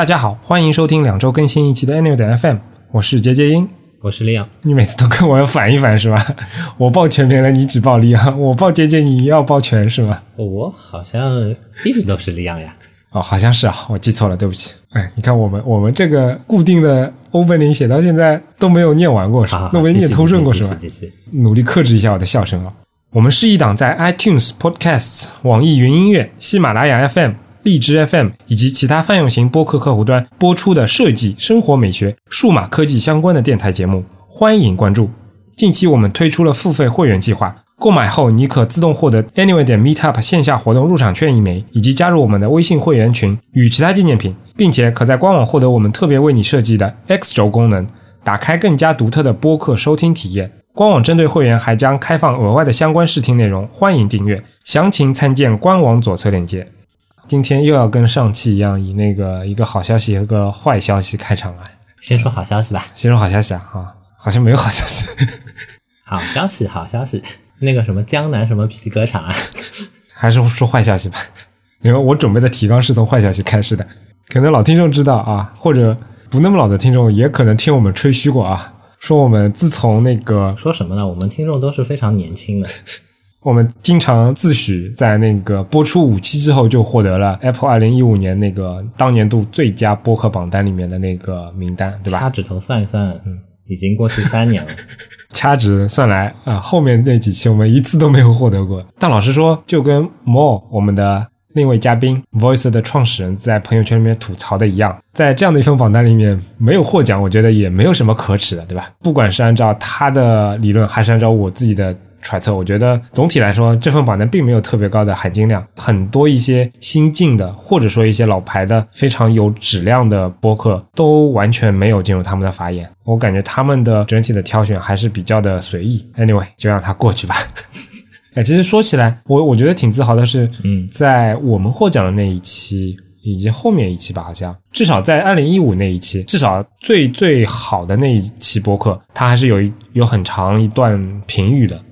大家好，欢迎收听两周更新一期的 Annual 的 FM，我是杰杰英。我是利昂，你每次都跟我要反一反是吧？我报全名了，你只报利昂；我报杰杰，你要报全是吧？我好像一直都是利昂呀。哦，好像是啊，我记错了，对不起。哎，你看我们我们这个固定的 opening 写到现在都没有念完过是吧？那我也念通顺过是吧？努力克制一下我的笑声啊。我们是一档在 iTunes Podcasts、网易云音乐、喜马拉雅 FM、荔枝 FM 以及其他泛用型播客客户端播出的设计、生活美学、数码科技相关的电台节目，欢迎关注。近期我们推出了付费会员计划，购买后你可自动获得 Anyway 点 Meetup 线下活动入场券一枚，以及加入我们的微信会员群与其他纪念品，并且可在官网获得我们特别为你设计的 X 轴功能，打开更加独特的播客收听体验。官网针对会员还将开放额外的相关试听内容，欢迎订阅，详情参见官网左侧链接。今天又要跟上期一样，以那个一个好消息和个坏消息开场了。先说好消息吧，先说好消息啊，啊，好像没有好消息。好消息，好消息，那个什么江南什么皮革厂啊，还是说坏消息吧，因为我准备的提纲是从坏消息开始的，可能老听众知道啊，或者不那么老的听众也可能听我们吹嘘过啊。说我们自从那个说什么呢？我们听众都是非常年轻的。我们经常自诩在那个播出五期之后就获得了 Apple 二零一五年那个当年度最佳播客榜单里面的那个名单，对吧？掐指头算一算，嗯，已经过去三年了。掐指算来啊，后面那几期我们一次都没有获得过。但老实说，就跟 Mo 我们的。另一位嘉宾 Voice 的创始人在朋友圈里面吐槽的一样，在这样的一份榜单里面没有获奖，我觉得也没有什么可耻的，对吧？不管是按照他的理论，还是按照我自己的揣测，我觉得总体来说，这份榜单并没有特别高的含金量。很多一些新进的，或者说一些老牌的非常有质量的播客，都完全没有进入他们的法眼。我感觉他们的整体的挑选还是比较的随意。Anyway，就让它过去吧。哎，其实说起来，我我觉得挺自豪的是，嗯，在我们获奖的那一期以及后面一期吧，好像至少在二零一五那一期，至少最最好的那一期播客，它还是有一有很长一段评语的，嗯，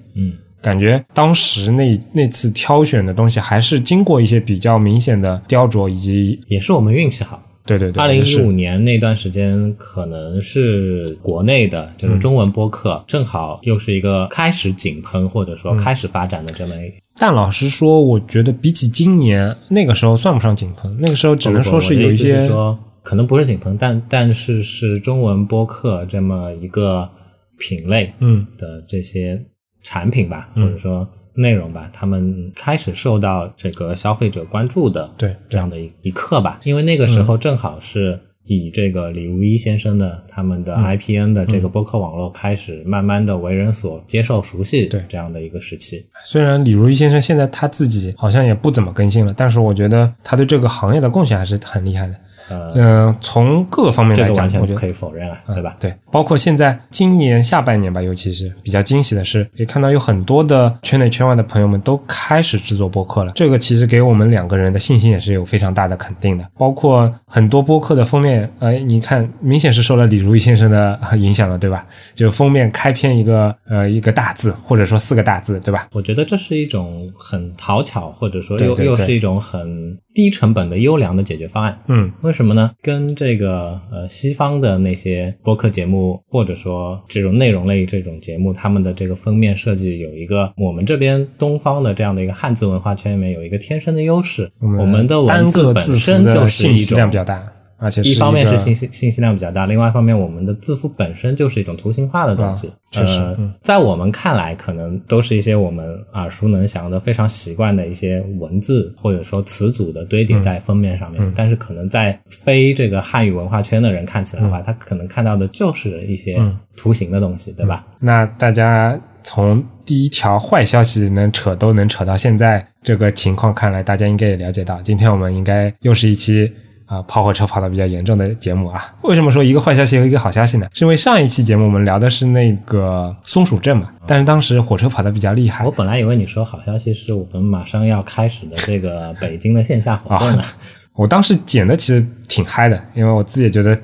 感觉当时那那次挑选的东西还是经过一些比较明显的雕琢，以及也是我们运气好。对对对，二零一五年那段时间可能是国内的，就是中文播客正好又是一个开始井喷或者说开始发展的这么一。但老实说，我觉得比起今年那个时候算不上井喷，那个时候只能说是有一些说可能不是井喷，但但是是中文播客这么一个品类嗯的这些产品吧，或者说。内容吧，他们开始受到这个消费者关注的，对这样的一一刻吧，因为那个时候正好是以这个李如一先生的他们的 IPN 的这个播客网络开始慢慢的为人所接受熟悉，对这样的一个时期。虽然李如一先生现在他自己好像也不怎么更新了，但是我觉得他对这个行业的贡献还是很厉害的。嗯，从各个方面来讲，我觉得可以否认啊，对吧？对，包括现在今年下半年吧，尤其是比较惊喜的是，可以看到有很多的圈内圈外的朋友们都开始制作播客了。这个其实给我们两个人的信心也是有非常大的肯定的。包括很多播客的封面，呃，你看，明显是受了李如一先生的影响了，对吧？就封面开篇一个呃一个大字，或者说四个大字，对吧？我觉得这是一种很讨巧，或者说又又是一种很低成本的优良的解决方案。嗯，为什么呢？跟这个呃西方的那些播客节目，或者说这种内容类这种节目，他们的这个封面设计有一个我们这边东方的这样的一个汉字文化圈里面有一个天生的优势，我们的文字本身就是一种比较大。而且一方面是信息信息量比较大，另外一方面我们的字符本身就是一种图形化的东西。确实，在我们看来，可能都是一些我们耳熟能详的、非常习惯的一些文字或者说词组的堆叠在封面上面。但是，可能在非这个汉语文化圈的人看起来的话，他可能看到的就是一些图形的东西，对吧？那大家从第一条坏消息能扯都能扯到现在这个情况看来，大家应该也了解到，今天我们应该又是一期。啊，跑火车跑的比较严重的节目啊，为什么说一个坏消息和一个好消息呢？是因为上一期节目我们聊的是那个松鼠镇嘛，但是当时火车跑的比较厉害。我本来以为你说好消息是我们马上要开始的这个北京的线下活动呢。我当时剪的其实挺嗨的，因为我自己也觉得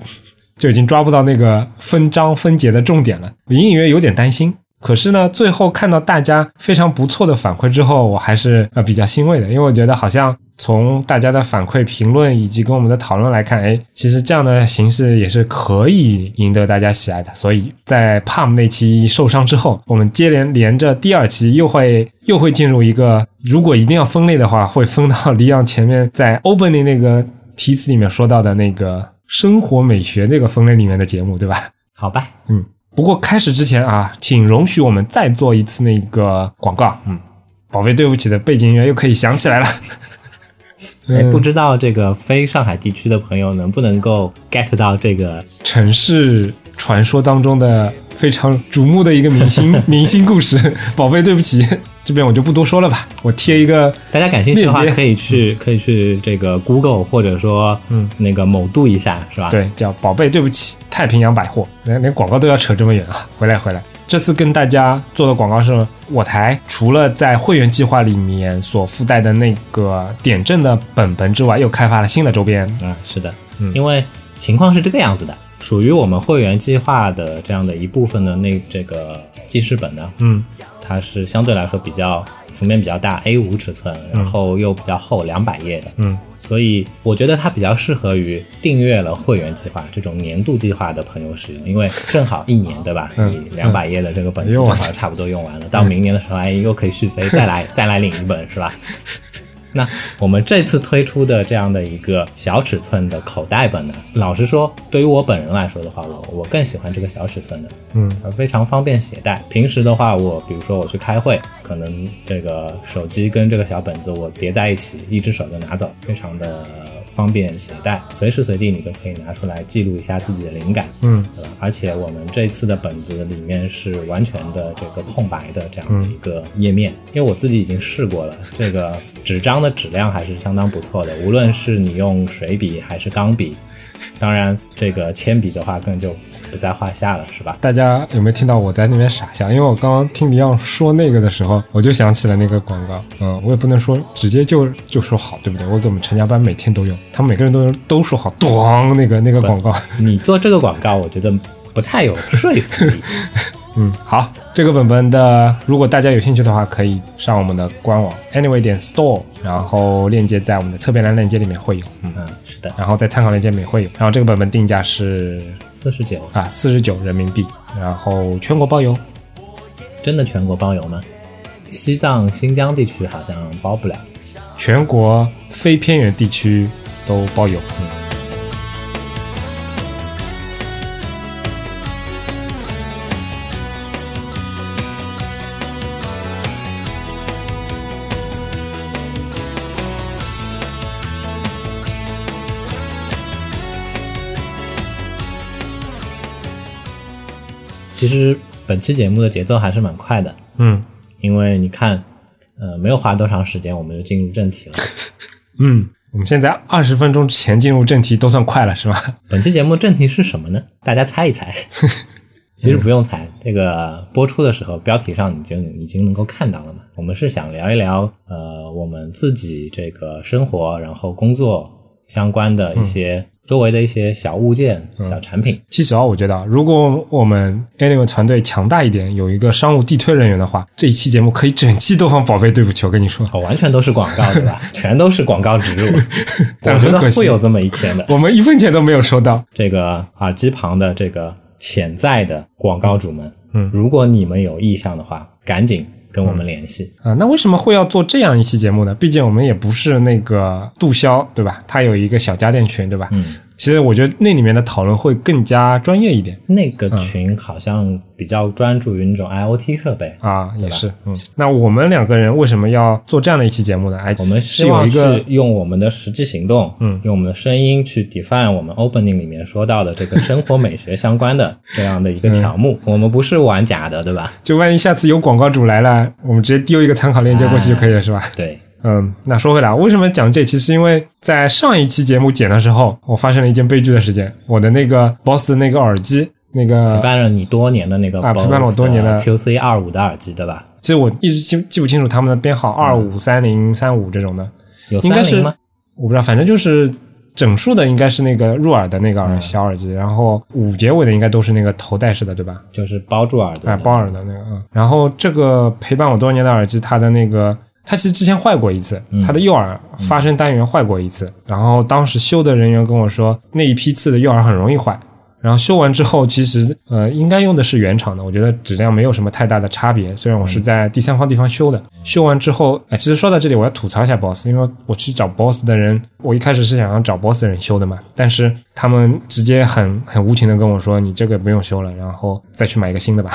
就已经抓不到那个分章分节的重点了，我隐隐约有点担心。可是呢，最后看到大家非常不错的反馈之后，我还是呃比较欣慰的，因为我觉得好像从大家的反馈、评论以及跟我们的讨论来看，哎，其实这样的形式也是可以赢得大家喜爱的。所以在 Palm 那期受伤之后，我们接连连着第二期又会又会进入一个，如果一定要分类的话，会分到李阳前面在 Opening 那个题词里面说到的那个生活美学这个分类里面的节目，对吧？好吧，嗯。不过开始之前啊，请容许我们再做一次那个广告。嗯，宝贝，对不起的背景音乐又可以响起来了。哎，不知道这个非上海地区的朋友能不能够 get 到这个城市传说当中的非常瞩目的一个明星 明星故事？宝贝，对不起。这边我就不多说了吧，我贴一个，大家感兴趣的话可以去可以去这个 Google 或者说嗯那个某度一下是吧？对，叫宝贝，对不起，太平洋百货，连连广告都要扯这么远啊！回来回来，这次跟大家做的广告是我台除了在会员计划里面所附带的那个点阵的本本之外，又开发了新的周边。嗯，是的，嗯因为情况是这个样子的，属于我们会员计划的这样的一部分的那这个记事本呢，嗯。它是相对来说比较幅面比较大，A 五尺寸，然后又比较厚，两百页的，嗯，所以我觉得它比较适合于订阅了会员计划这种年度计划的朋友使用，因为正好一年，对吧？你两百页的这个本子正好差不多用完了，到明年的时候，哎，又可以续费，再来再来领一本，是吧？那我们这次推出的这样的一个小尺寸的口袋本呢，老实说，对于我本人来说的话，我我更喜欢这个小尺寸的，嗯，非常方便携带。平时的话，我比如说我去开会，可能这个手机跟这个小本子我叠在一起，一只手就拿走，非常的。方便携带，随时随地你都可以拿出来记录一下自己的灵感，嗯，对吧？而且我们这次的本子里面是完全的这个空白的这样的一个页面，因为我自己已经试过了，这个纸张的质量还是相当不错的，无论是你用水笔还是钢笔。当然，这个铅笔的话更就不在话下了，是吧？大家有没有听到我在那边傻笑？因为我刚刚听李昂说那个的时候，我就想起了那个广告。嗯，我也不能说直接就就说好，对不对？我给我们成家班每天都有，他们每个人都都说好，咣，那个那个广告。你做这个广告，我觉得不太有说服力。嗯，好，这个本本的，如果大家有兴趣的话，可以上我们的官网 anyway 点 store，然后链接在我们的侧边栏链接里面会有。嗯嗯，是的，然后在参考链接里面会有。然后这个本本定价是四十九啊，四十九人民币，然后全国包邮。真的全国包邮吗？西藏、新疆地区好像包不了，全国非偏远地区都包邮。其实本期节目的节奏还是蛮快的，嗯，因为你看，呃，没有花多长时间，我们就进入正题了。嗯，我们现在二十分钟前进入正题都算快了，是吧？本期节目正题是什么呢？大家猜一猜。其实不用猜，这个播出的时候标题上你就已经能够看到了嘛。我们是想聊一聊，呃，我们自己这个生活然后工作相关的一些。周围的一些小物件、小产品。其实啊，我觉得，如果我们 Anyway 团队强大一点，有一个商务地推人员的话，这一期节目可以整期都放宝贝。对不起，我跟你说，完全都是广告，对吧？全都是广告植入。我觉得会有这么一天的。我们一分钱都没有收到。这个耳机旁的这个潜在的广告主们，嗯，如果你们有意向的话，赶紧。跟我们联系啊？那为什么会要做这样一期节目呢？毕竟我们也不是那个杜潇，对吧？他有一个小家电群，对吧？嗯。其实我觉得那里面的讨论会更加专业一点。那个群好像比较专注于那种 IOT 设备啊，也是。嗯，那我们两个人为什么要做这样的一期节目呢？哎，我们是有一个用我们的实际行动，嗯，用我们的声音去 define 我们 opening 里面说到的这个生活美学相关的这样的一个条目。我们不是玩假的，对吧？就万一下次有广告主来了，我们直接丢一个参考链接过去就可以了，是吧？对。嗯，那说回来，为什么讲这期？是因为在上一期节目剪的时候，我发生了一件悲剧的事件。我的那个 BOSS 的那个耳机，那个陪伴了你多年的那个啊，陪伴了我多年的 QC 二五的耳机，对吧？其实我一直记记不清楚他们的编号，二五三零三五这种的，有三零吗？我不知道，反正就是整数的应该是那个入耳的那个耳小耳机，然后五结尾的应该都是那个头戴式的，对吧？就是包住耳朵，哎，包耳的那个。嗯。然后这个陪伴我多年的耳机，它的那个，它其实之前坏过一次，它的右耳发声单元坏过一次，然后当时修的人员跟我说，那一批次的右耳很容易坏。然后修完之后，其实呃应该用的是原厂的，我觉得质量没有什么太大的差别。虽然我是在第三方地方修的，修完之后，哎，其实说到这里，我要吐槽一下 BOSS，因为我去找 BOSS 的人，我一开始是想要找 BOSS 的人修的嘛，但是他们直接很很无情的跟我说，你这个不用修了，然后再去买一个新的吧。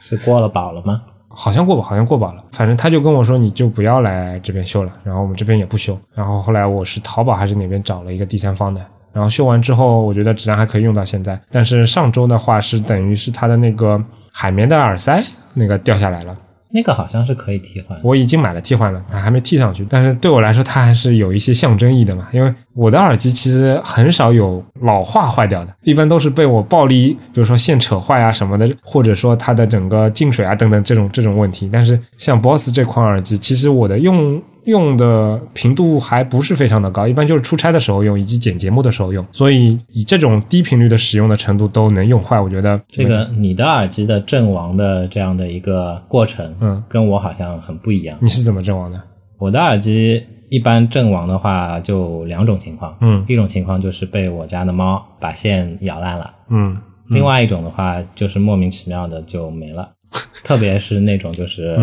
是过了保了吗？好像过保，好像过保了。反正他就跟我说，你就不要来这边修了，然后我们这边也不修。然后后来我是淘宝还是哪边找了一个第三方的。然后修完之后，我觉得质量还可以用到现在。但是上周的话是等于是他的那个海绵的耳塞那个掉下来了，那个好像是可以替换。我已经买了替换了，还没替上去。但是对我来说，它还是有一些象征意义的嘛。因为我的耳机其实很少有老化坏掉的，一般都是被我暴力，比如说线扯坏啊什么的，或者说它的整个进水啊等等这种这种问题。但是像 BOSS 这款耳机，其实我的用。用的频度还不是非常的高，一般就是出差的时候用，以及剪节目的时候用，所以以这种低频率的使用的程度都能用坏，我觉得这个你的耳机的阵亡的这样的一个过程，嗯，跟我好像很不一样。你是怎么阵亡的？我的耳机一般阵亡的话就两种情况，嗯，一种情况就是被我家的猫把线咬烂了，嗯，另外一种的话就是莫名其妙的就没了，特别是那种就是。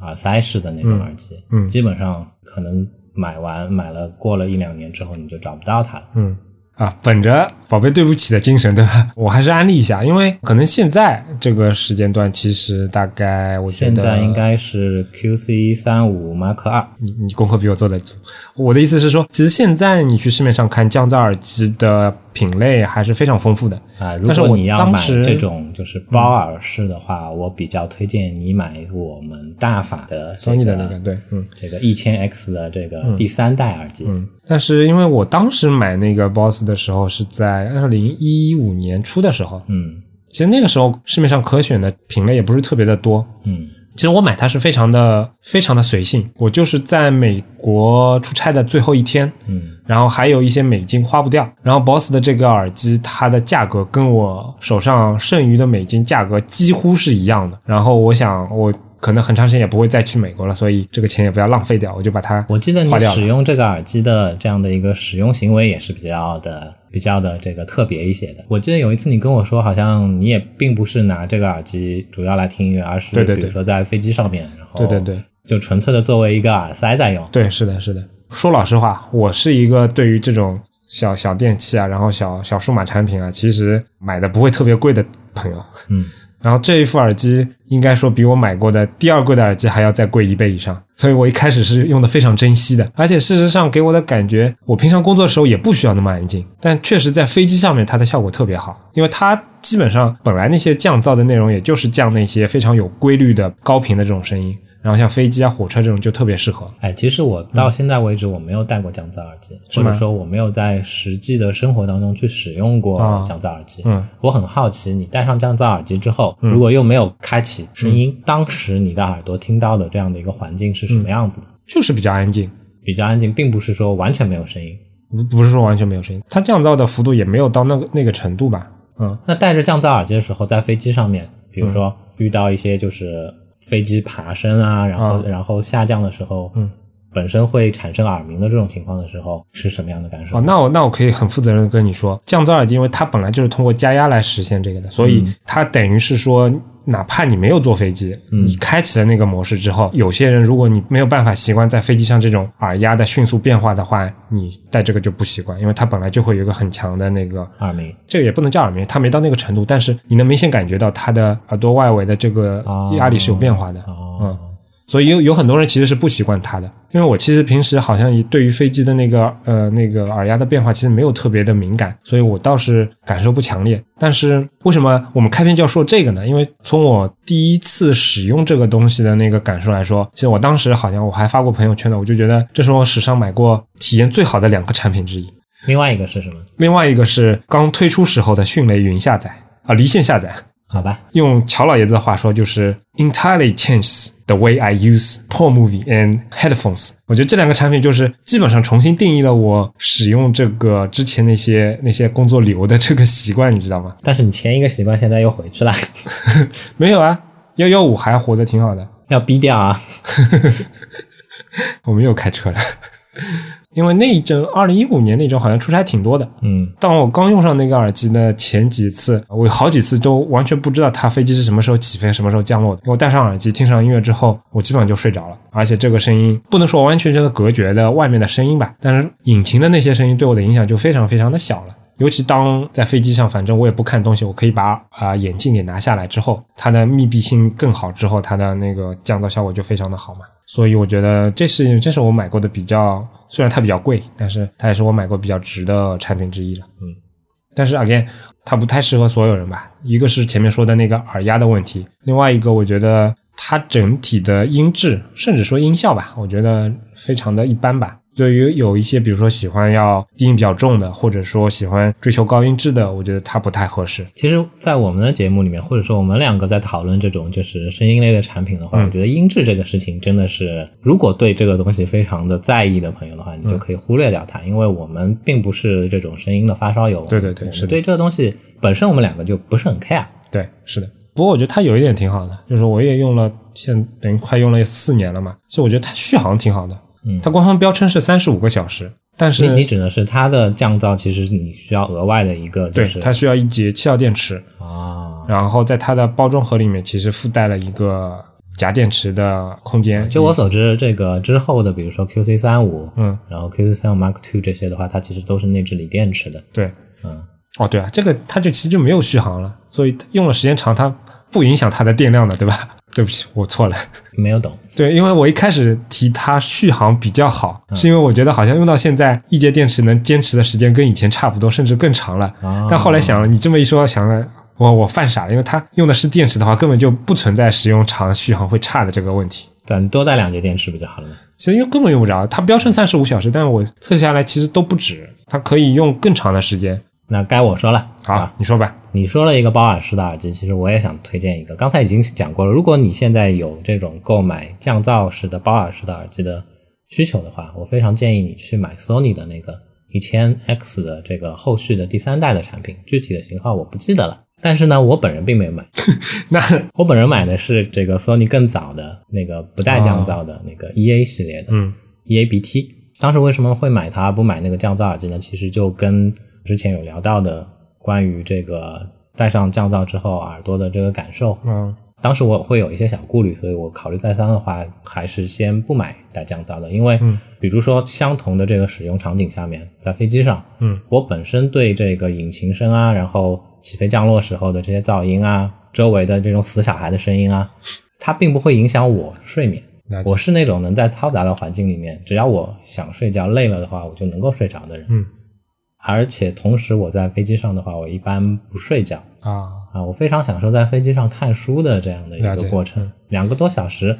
耳塞式的那种耳机，嗯，基本上可能买完买了过了一两年之后，你就找不到它了，嗯。啊，本着宝贝对不起的精神，对吧？我还是安利一下，因为可能现在这个时间段，其实大概我觉得现在应该是 QC 三五 Mark 二。你你功课比我做的足。我的意思是说，其实现在你去市面上看降噪耳机的品类还是非常丰富的啊。如果你要买这种就是包耳式的话，我比较推荐你买我们大法的索尼的那个，对，嗯，这个一千 X 的这个第三代耳机。嗯，但是因为我当时买那个 BOSS。的时候是在二零一五年初的时候，嗯，其实那个时候市面上可选的品类也不是特别的多，嗯，其实我买它是非常的非常的随性，我就是在美国出差的最后一天，嗯，然后还有一些美金花不掉，然后 BOSS 的这个耳机它的价格跟我手上剩余的美金价格几乎是一样的，然后我想我。可能很长时间也不会再去美国了，所以这个钱也不要浪费掉，我就把它我记得你使用这个耳机的这样的一个使用行为也是比较的、比较的这个特别一些的。我记得有一次你跟我说，好像你也并不是拿这个耳机主要来听音乐，而是比如说在飞机上面，然后对对对，就纯粹的作为一个耳塞在用。对，是的，是的。说老实话，我是一个对于这种小小电器啊，然后小小数码产品啊，其实买的不会特别贵的朋友。嗯。然后这一副耳机应该说比我买过的第二贵的耳机还要再贵一倍以上，所以我一开始是用的非常珍惜的。而且事实上给我的感觉，我平常工作的时候也不需要那么安静，但确实在飞机上面它的效果特别好，因为它基本上本来那些降噪的内容也就是降那些非常有规律的高频的这种声音。然后像飞机啊、火车这种就特别适合。哎，其实我到现在为止我没有戴过降噪耳机，或者说我没有在实际的生活当中去使用过降噪耳机。嗯，我很好奇，你戴上降噪耳机之后，如果又没有开启声音，当时你的耳朵听到的这样的一个环境是什么样子的？就是比较安静，比较安静，并不是说完全没有声音。不不是说完全没有声音，它降噪的幅度也没有到那个那个程度吧？嗯，那戴着降噪耳机的时候，在飞机上面，比如说遇到一些就是。飞机爬升啊，然后然后下降的时候，嗯，本身会产生耳鸣的这种情况的时候，是什么样的感受？哦，那我那我可以很负责任的跟你说，降噪耳机因为它本来就是通过加压来实现这个的，所以它等于是说。哪怕你没有坐飞机，你开启了那个模式之后，有些人如果你没有办法习惯在飞机上这种耳压的迅速变化的话，你戴这个就不习惯，因为它本来就会有一个很强的那个耳鸣。这个也不能叫耳鸣，它没到那个程度，但是你能明显感觉到它的耳朵外围的这个压力是有变化的，嗯。所以有有很多人其实是不习惯它的，因为我其实平时好像对于飞机的那个呃那个耳压的变化其实没有特别的敏感，所以我倒是感受不强烈。但是为什么我们开篇就要说这个呢？因为从我第一次使用这个东西的那个感受来说，其实我当时好像我还发过朋友圈的，我就觉得这是我史上买过体验最好的两个产品之一。另外一个是什么？另外一个是刚推出时候的迅雷云下载啊，离线下载。好吧，用乔老爷子的话说，就是 entirely changes the way I use poor Movie and headphones。我觉得这两个产品就是基本上重新定义了我使用这个之前那些那些工作流的这个习惯，你知道吗？但是你前一个习惯现在又回去了，没有啊，幺幺五还活得挺好的，要逼掉啊。我们又开车了。因为那一阵，二零一五年那阵好像出差挺多的。嗯，当我刚用上那个耳机的前几次，我好几次都完全不知道它飞机是什么时候起飞、什么时候降落的。我戴上耳机听上音乐之后，我基本上就睡着了。而且这个声音不能说完完全全的隔绝的外面的声音吧，但是引擎的那些声音对我的影响就非常非常的小了。尤其当在飞机上，反正我也不看东西，我可以把啊眼镜给拿下来之后，它的密闭性更好，之后它的那个降噪效果就非常的好嘛。所以我觉得这是这是我买过的比较，虽然它比较贵，但是它也是我买过比较值的产品之一了。嗯，但是 again，它不太适合所有人吧。一个是前面说的那个耳压的问题，另外一个我觉得它整体的音质，甚至说音效吧，我觉得非常的一般吧。对于有一些，比如说喜欢要低音比较重的，或者说喜欢追求高音质的，我觉得它不太合适。其实，在我们的节目里面，或者说我们两个在讨论这种就是声音类的产品的话，我觉得音质这个事情真的是，如果对这个东西非常的在意的朋友的话，你就可以忽略掉它，因为我们并不是这种声音的发烧友。对对对，是对这个东西本身我们两个就不是很 care。对，是的。不过我觉得它有一点挺好的，就是我也用了，现等于快用了四年了嘛，所以我觉得它续航挺好的。嗯，它官方标称是三十五个小时，但是你指的是它的降噪，其实你需要额外的一个，对，它需要一节七号电池啊，然后在它的包装盒里面其实附带了一个夹电池的空间。就我所知，这个之后的，比如说 QC 三五，嗯，然后 QC 三五 Mark Two 这些的话，它其实都是内置锂电池的。对，嗯，哦，对啊，这个它就其实就没有续航了，所以用了时间长，它不影响它的电量的，对吧？对不起，我错了，没有懂。对，因为我一开始提它续航比较好，是因为我觉得好像用到现在一节电池能坚持的时间跟以前差不多，甚至更长了。但后来想了，你这么一说，想了，我我犯傻了，因为它用的是电池的话，根本就不存在使用长续航会差的这个问题。对，你多带两节电池不就好了吗？其实用根本用不着，它标称三十五小时，但是我测下来其实都不止，它可以用更长的时间。那该我说了，好，你说吧。你说了一个包耳式的耳机，其实我也想推荐一个。刚才已经讲过了，如果你现在有这种购买降噪式的包耳式的耳机的需求的话，我非常建议你去买 Sony 的那个一千 X 的这个后续的第三代的产品，具体的型号我不记得了。但是呢，我本人并没有买。那我本人买的是这个 Sony 更早的那个不带降噪的那个 EA 系列的，嗯，EABT。当时为什么会买它不买那个降噪耳机呢？其实就跟之前有聊到的关于这个戴上降噪之后耳朵的这个感受，嗯，当时我会有一些小顾虑，所以我考虑再三的话，还是先不买带降噪的，因为，比如说相同的这个使用场景下面，在飞机上，嗯，我本身对这个引擎声啊，然后起飞降落时候的这些噪音啊，周围的这种死小孩的声音啊，它并不会影响我睡眠。我是那种能在嘈杂的环境里面，只要我想睡觉累了的话，我就能够睡着的人。嗯。而且同时，我在飞机上的话，我一般不睡觉。啊。啊，我非常享受在飞机上看书的这样的一个过程，两个多小时，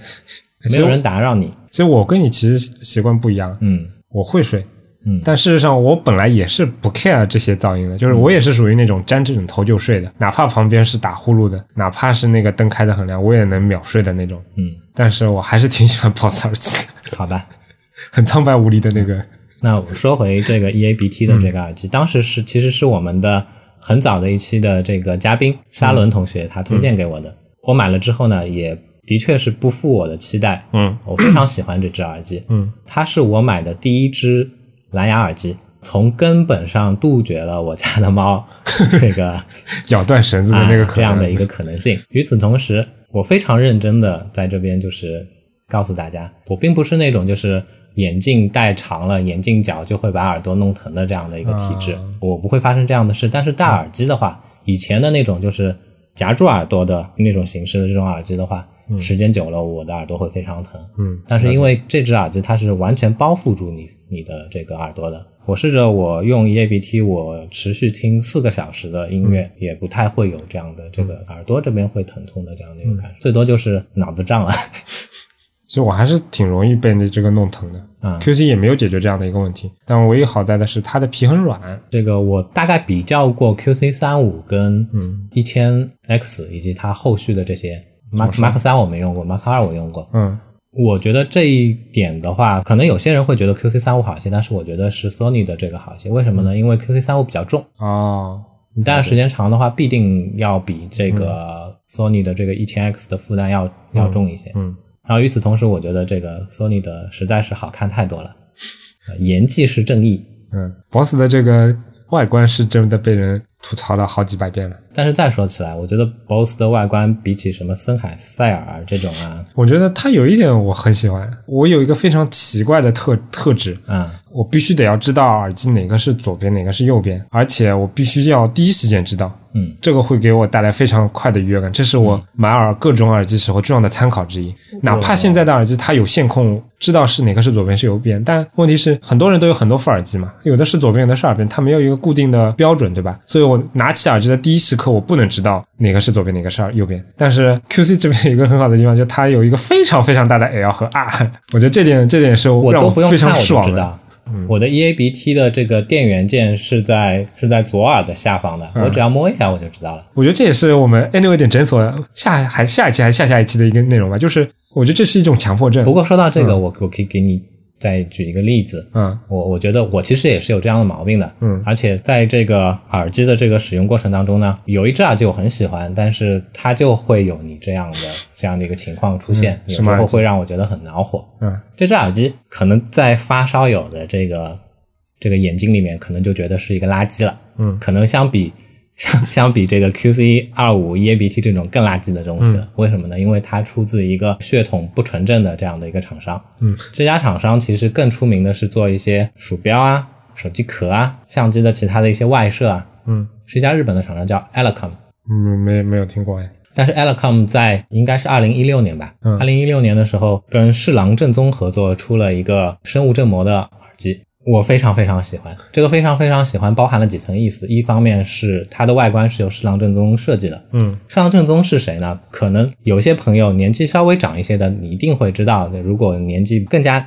没有人打扰你。其实我跟你其实习惯不一样，嗯，我会睡，嗯，但事实上我本来也是不 care 这些噪音的，就是我也是属于那种沾枕头就睡的，哪怕旁边是打呼噜的，哪怕是那个灯开的很亮，我也能秒睡的那种，嗯，但是我还是挺喜欢 BOSS 耳机的，好吧，很苍白无力的那个。那我说回这个 EABT 的这个耳机，当时是其实是我们的很早的一期的这个嘉宾沙伦同学他推荐给我的。我买了之后呢，也的确是不负我的期待。嗯，我非常喜欢这只耳机。嗯，它是我买的第一只蓝牙耳机，从根本上杜绝了我家的猫 这个咬断绳子的那个这样的一个可能性。与此同时，我非常认真的在这边就是告诉大家，我并不是那种就是。眼镜戴长了，眼镜角就会把耳朵弄疼的这样的一个体质，我不会发生这样的事。但是戴耳机的话，以前的那种就是夹住耳朵的那种形式的这种耳机的话，时间久了我的耳朵会非常疼。嗯，但是因为这只耳机它是完全包覆住你你的这个耳朵的，我试着我用 EABT，我持续听四个小时的音乐，也不太会有这样的这个耳朵这边会疼痛的这样的一个感受，最多就是脑子胀了。其实我还是挺容易被那这个弄疼的。嗯，QC 也没有解决这样的一个问题，但唯一好在的是它的皮很软。这个我大概比较过 QC 三五跟嗯一千 X 以及它后续的这些么 Mark 说 Mark 三我没用过，Mark 二我用过。嗯我觉得这一点的话，可能有些人会觉得 QC 三五好一些，但是我觉得是 Sony 的这个好一些。为什么呢？因为 QC 三五比较重，哦，你戴的时间长的话，必定要比这个 Sony 的这个一千 X 的负担要要重一些。嗯然后与此同时，我觉得这个 Sony 的实在是好看太多了，呃颜技是正义。嗯，BOSS 的这个外观是真的被人吐槽了好几百遍了。但是再说起来，我觉得 BOSS 的外观比起什么森海塞尔这种啊，我觉得它有一点我很喜欢，我有一个非常奇怪的特特质，嗯我必须得要知道耳机哪个是左边，哪个是右边，而且我必须要第一时间知道，嗯，这个会给我带来非常快的愉悦感，这是我买耳各种耳机时候重要的参考之一。哪怕现在的耳机它有线控，知道是哪个是左边是右边，但问题是很多人都有很多副耳机嘛，有的是左边，有的是耳边，它没有一个固定的标准，对吧？所以我拿起耳机的第一时刻，我不能知道哪个是左边，哪个是右边。但是 QC 这边有一个很好的地方，就它有一个非常非常大的 L 和 R，我觉得这点这点是让我非常爽的。我的 EABT 的这个电源键是在是在左耳的下方的，我只要摸一下我就知道了。我觉得这也是我们 Anyway 点诊所下还下一期还是下下一期的一个内容吧，就是我觉得这是一种强迫症。不过说到这个，我我可以给你再举一个例子。嗯我我觉得我其实也是有这样的毛病的，嗯而且在这个耳机的这个使用过程当中呢，有一只耳机我很喜欢，但是它就会有你这样的 这样的一个情况出现，有时候会让我觉得很恼火。嗯这只耳机可能在发烧友的这个这个眼睛里面，可能就觉得是一个垃圾了。嗯可能相比相 相比这个 QC 二五 EABT 这种更垃圾的东西为什么呢？因为它出自一个血统不纯正的这样的一个厂商。嗯，这家厂商其实更出名的是做一些鼠标啊、手机壳啊、相机的其他的一些外设啊，嗯是一家日本的厂商叫 Elecom。嗯，没没有听过哎。但是 Elecom 在应该是二零一六年吧，嗯二零一六年的时候跟侍郎正宗合作出了一个生物振膜的耳机，我非常非常喜欢。这个非常非常喜欢包含了几层意思，一方面是它的外观是由侍郎正宗设计的，嗯侍郎正宗是谁呢？可能有些朋友年纪稍微长一些的，你一定会知道。如果年纪更加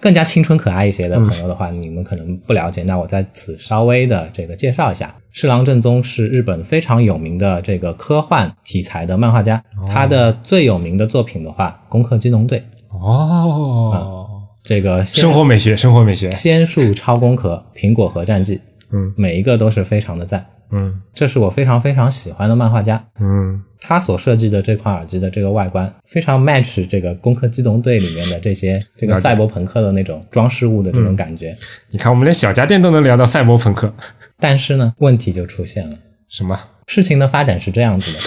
更加青春可爱一些的朋友的话，你们可能不了解。那我在此稍微的这个介绍一下，侍郎正宗是日本非常有名的这个科幻题材的漫画家，他的最有名的作品的话，《攻克机动队》哦，这个生活美学，生活美学。仙术超攻壳、苹果核战记，嗯每一个都是非常的赞。嗯这是我非常非常喜欢的漫画家，嗯他所设计的这款耳机的这个外观非常 match 这个《攻壳机动队》里面的这些这个赛博朋克的那种装饰物的这种感觉。你看，我们连小家电都能聊到赛博朋克，但是呢，问题就出现了。什么？事情的发展是这样子的，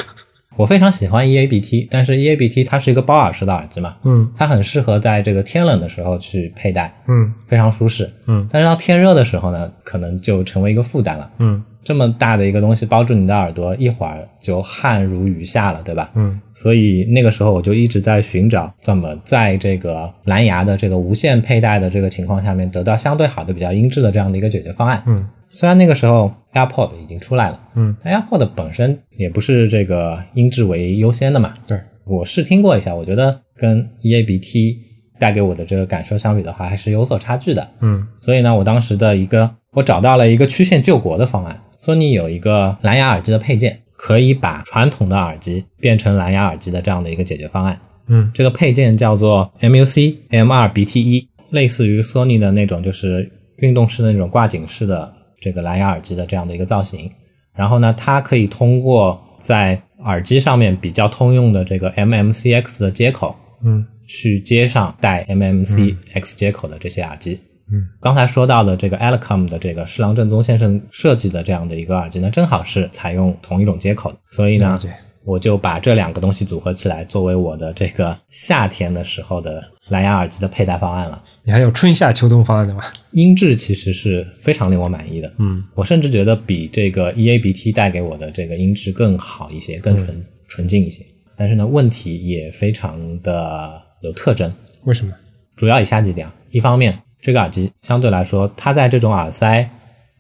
我非常喜欢 EABT，但是 EABT 它是一个包耳式的耳机嘛，嗯。它很适合在这个天冷的时候去佩戴，嗯。非常舒适。嗯。但是到天热的时候呢，可能就成为一个负担了。嗯这么大的一个东西包住你的耳朵，一会儿就汗如雨下了，对吧？嗯所以那个时候我就一直在寻找怎么在这个蓝牙的这个无线佩戴的这个情况下面，得到相对好的、比较音质的这样的一个解决方案。嗯虽然那个时候 AirPod 已经出来了，嗯，AirPod 本身也不是这个音质为优先的嘛。对，我试听过一下，我觉得跟 EABT 带给我的这个感受相比的话，还是有所差距的。嗯所以呢，我当时的一个我找到了一个曲线救国的方案。索尼有一个蓝牙耳机的配件，可以把传统的耳机变成蓝牙耳机的这样的一个解决方案。嗯这个配件叫做 MUC M2BT1，类似于索尼的那种就是运动式的那种挂颈式的这个蓝牙耳机的这样的一个造型。然后呢，它可以通过在耳机上面比较通用的这个 MMCX 的接口，嗯去接上带 MMCX 接口的这些耳机。嗯，刚才说到的这个 Alecom 的这个侍郎正宗先生设计的这样的一个耳机呢，正好是采用同一种接口的，所以呢我就把这两个东西组合起来，作为我的这个夏天的时候的蓝牙耳机的佩戴方案了。你还有春夏秋冬方案的吗？音质其实是非常令我满意的，嗯我甚至觉得比这个 EABT 带给我的这个音质更好一些，更纯、纯净一些。但是呢，问题也非常的有特征，为什么？主要以下几点啊。一方面，这个耳机相对来说，它在这种耳塞、